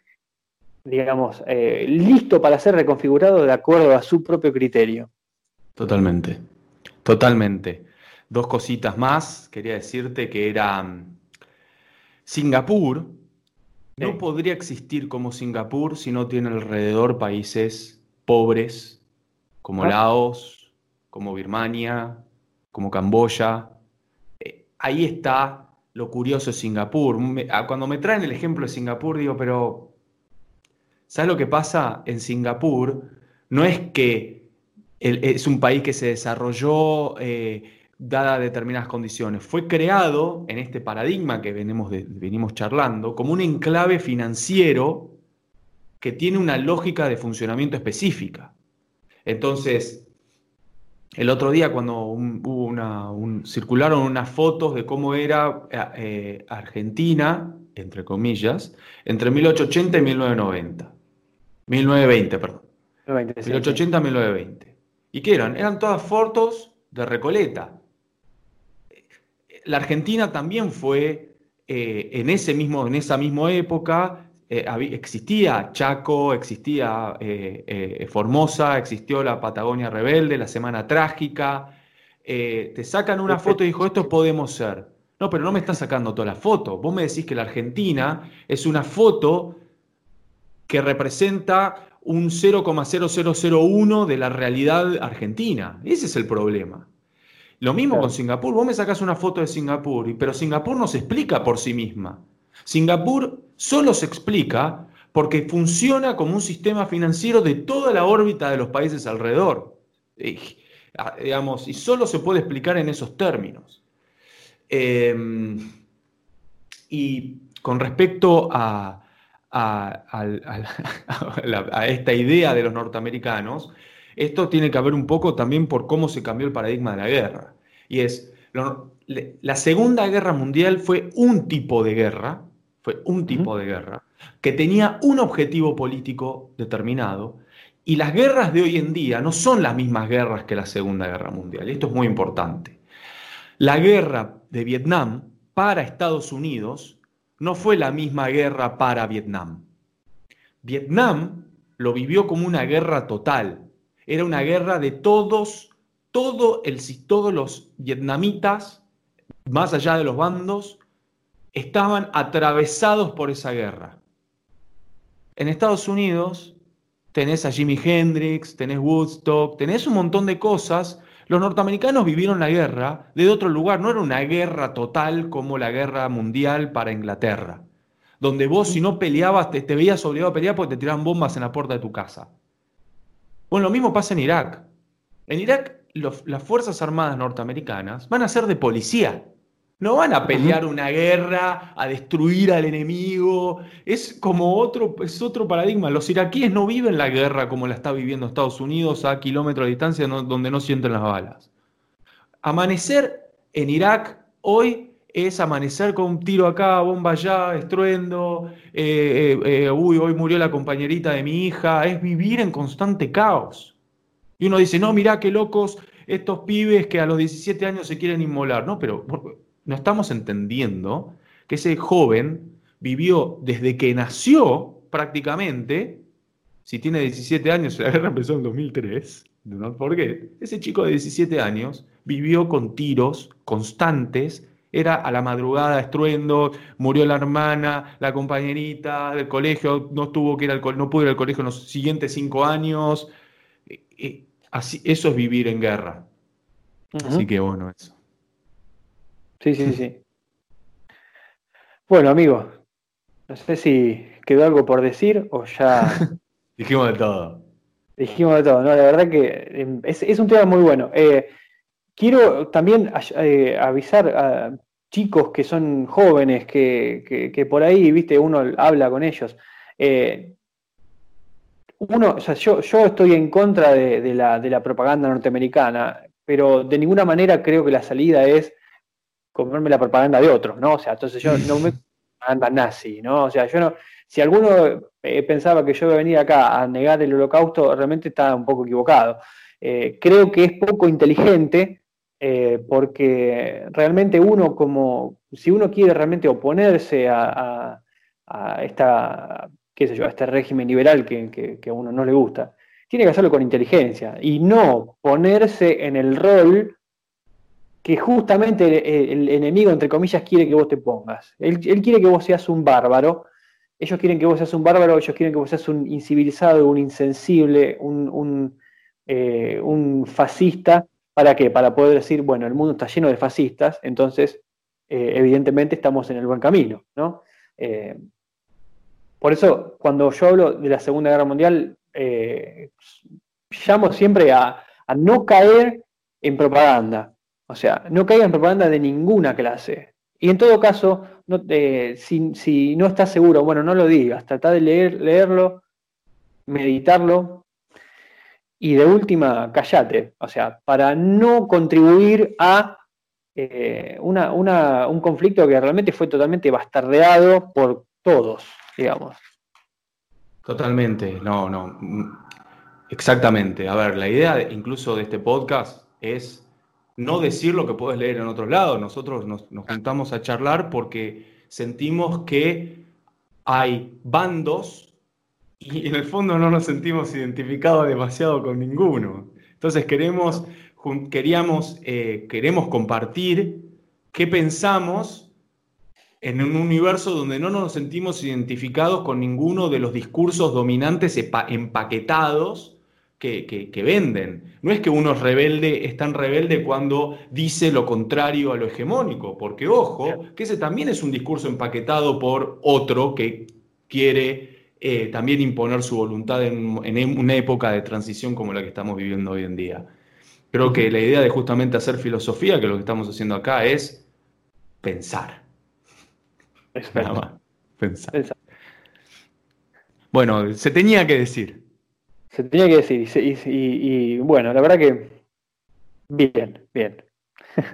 digamos, eh, listo para ser reconfigurado de acuerdo a su propio criterio. Totalmente. Totalmente. Dos cositas más. Quería decirte que era... Singapur no podría existir como Singapur si no tiene alrededor países pobres como ah. Laos, como Birmania, como Camboya. Eh, ahí está lo curioso de Singapur. Ah, cuando me traen el ejemplo de Singapur, digo, pero ¿sabes lo que pasa en Singapur? No es que es un país que se desarrolló eh, dada determinadas condiciones. Fue creado en este paradigma que venimos, venimos charlando como un enclave financiero que tiene una lógica de funcionamiento específica. Entonces, el otro día cuando hubo una, circularon unas fotos de cómo era eh, Argentina, entre comillas, entre 1880 y 1990. 1920, perdón. 1880 y 1920. ¿Y qué eran? Eran todas fotos de Recoleta la Argentina también fue eh, en, ese mismo, en esa misma época, eh, existía Chaco, existía eh, Formosa, existió la Patagonia Rebelde, la Semana Trágica. te sacan una foto y dijo, esto podemos ser. No, pero no me están sacando toda la foto. Vos me decís que la Argentina es una foto que representa un 0,0001 de la realidad argentina. Ese es el problema. Lo mismo con Singapur. Vos me sacás una foto de Singapur, pero Singapur no se explica por sí misma. Singapur solo se explica porque funciona como un sistema financiero de toda la órbita de los países alrededor. Y, ah, digamos, y solo se puede explicar en esos términos. Em, y con respecto a, a, esta idea de los norteamericanos, esto tiene que ver un poco también por cómo se cambió el paradigma de la guerra. Y es, la Segunda Guerra Mundial fue un tipo de guerra, fue un tipo de guerra, que tenía un objetivo político determinado, y las guerras de hoy en día no son las mismas guerras que la Segunda Guerra Mundial. Esto es muy importante. La guerra de Vietnam para Estados Unidos no fue la misma guerra para Vietnam. Vietnam lo vivió como una guerra total, era una guerra de todos, todo el, todos los vietnamitas, más allá de los bandos, estaban atravesados por esa guerra. En Estados Unidos tenés a Jimi Hendrix, tenés Woodstock, tenés un montón de cosas. Los norteamericanos vivieron la guerra de otro lugar, no era una guerra total como la guerra mundial para Inglaterra, donde vos si no peleabas te, te veías obligado a pelear porque te tiraban bombas en la puerta de tu casa. Bueno, lo mismo pasa en Irak. En Irak las Fuerzas Armadas norteamericanas van a ser de policía. No van a pelear una guerra, a destruir al enemigo. Es como otro, es otro paradigma. Los iraquíes no viven la guerra como la está viviendo Estados Unidos a kilómetros de distancia donde no sienten las balas. Amanecer en Irak hoy es amanecer con un tiro acá, bomba allá, estruendo, eh, eh, eh, uy, hoy murió la compañerita de mi hija, es vivir en constante caos. Y uno dice, no, mirá qué locos estos pibes que a los 17 años se quieren inmolar. No, pero no estamos entendiendo que ese joven vivió desde que nació prácticamente, si tiene 17 años, la guerra empezó en 2003, ¿no? ¿por qué? Ese chico de 17 años vivió con tiros constantes era a la madrugada estruendo, murió la hermana, la compañerita del colegio, no tuvo que ir al no pudo ir al colegio en los siguientes cinco años. Eh, eh, así, eso es vivir en guerra. Así que bueno, eso. Sí, sí, sí. bueno, amigo, no sé si quedó algo por decir o ya. Dijimos de todo. Dijimos de todo, no, la verdad que em, es, un tema muy bueno. Eh, quiero también avisar a chicos que son jóvenes, que, por ahí, viste, uno habla con ellos. Eh, uno, o sea, yo, yo estoy en contra de, la, propaganda norteamericana, pero de ninguna manera creo que la salida es comerme la propaganda de otros, ¿no? O sea, entonces yo no me propaganda nazi, ¿no? O sea, yo no, si alguno eh, pensaba que yo iba a venir acá a negar el holocausto, realmente está un poco equivocado. Eh, creo que es poco inteligente eh, porque realmente uno como, si uno quiere realmente oponerse a, esta, qué sé yo, este régimen liberal que, a uno no le gusta, tiene que hacerlo con inteligencia y no ponerse en el rol que justamente el, enemigo, entre comillas, quiere que vos te pongas. Él, quiere que vos seas un bárbaro, ellos quieren que vos seas un bárbaro, ellos quieren que vos seas un incivilizado, un insensible, un, eh, fascista. ¿Para qué? Para poder decir, bueno, el mundo está lleno de fascistas, entonces eh, evidentemente estamos en el buen camino, ¿no? Eh, por eso, cuando yo hablo de la Segunda Guerra Mundial, llamo siempre a, no caer en propaganda. O sea, no caiga en propaganda de ninguna clase. Y en todo caso, si, no estás seguro, bueno, no lo digas, trata de leer, leerlo, meditarlo y de última, callate. O sea, para no contribuir a eh, un conflicto que realmente fue totalmente bastardeado por todos, digamos. Totalmente, no, no. Exactamente. A ver, la idea incluso de este podcast es no decir lo que puedes leer en otros lados. Nosotros nos, juntamos a charlar porque sentimos que hay bandos y en el fondo no nos sentimos identificados demasiado con ninguno. Entonces queremos, queríamos, eh, queremos compartir qué pensamos en un universo donde no nos sentimos identificados con ninguno de los discursos dominantes empaquetados que, venden. No es que uno es rebelde, es tan rebelde cuando dice lo contrario a lo hegemónico, porque ojo, que ese también es un discurso empaquetado por otro que quiere eh, también imponer su voluntad en, en, una época de transición como la que estamos viviendo hoy en día. Creo que la idea de justamente hacer filosofía, que lo que estamos haciendo acá es pensar. Nada más. Pensar. Bueno, se tenía que decir. Se tenía que decir, y, bueno, la verdad que bien, bien.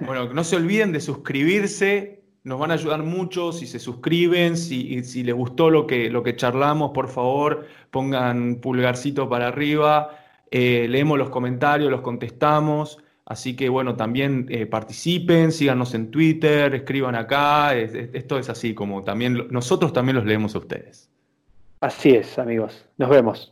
Bueno, no se olviden de suscribirse, nos van a ayudar mucho si se suscriben, si, si les gustó lo que, lo que charlamos, por favor, pongan pulgarcito para arriba, eh, leemos los comentarios, los contestamos. Así que bueno, también eh, participen, síganos en Twitter, escriban acá. esto es así como también nosotros también los leemos a ustedes. Así es, amigos. Nos vemos.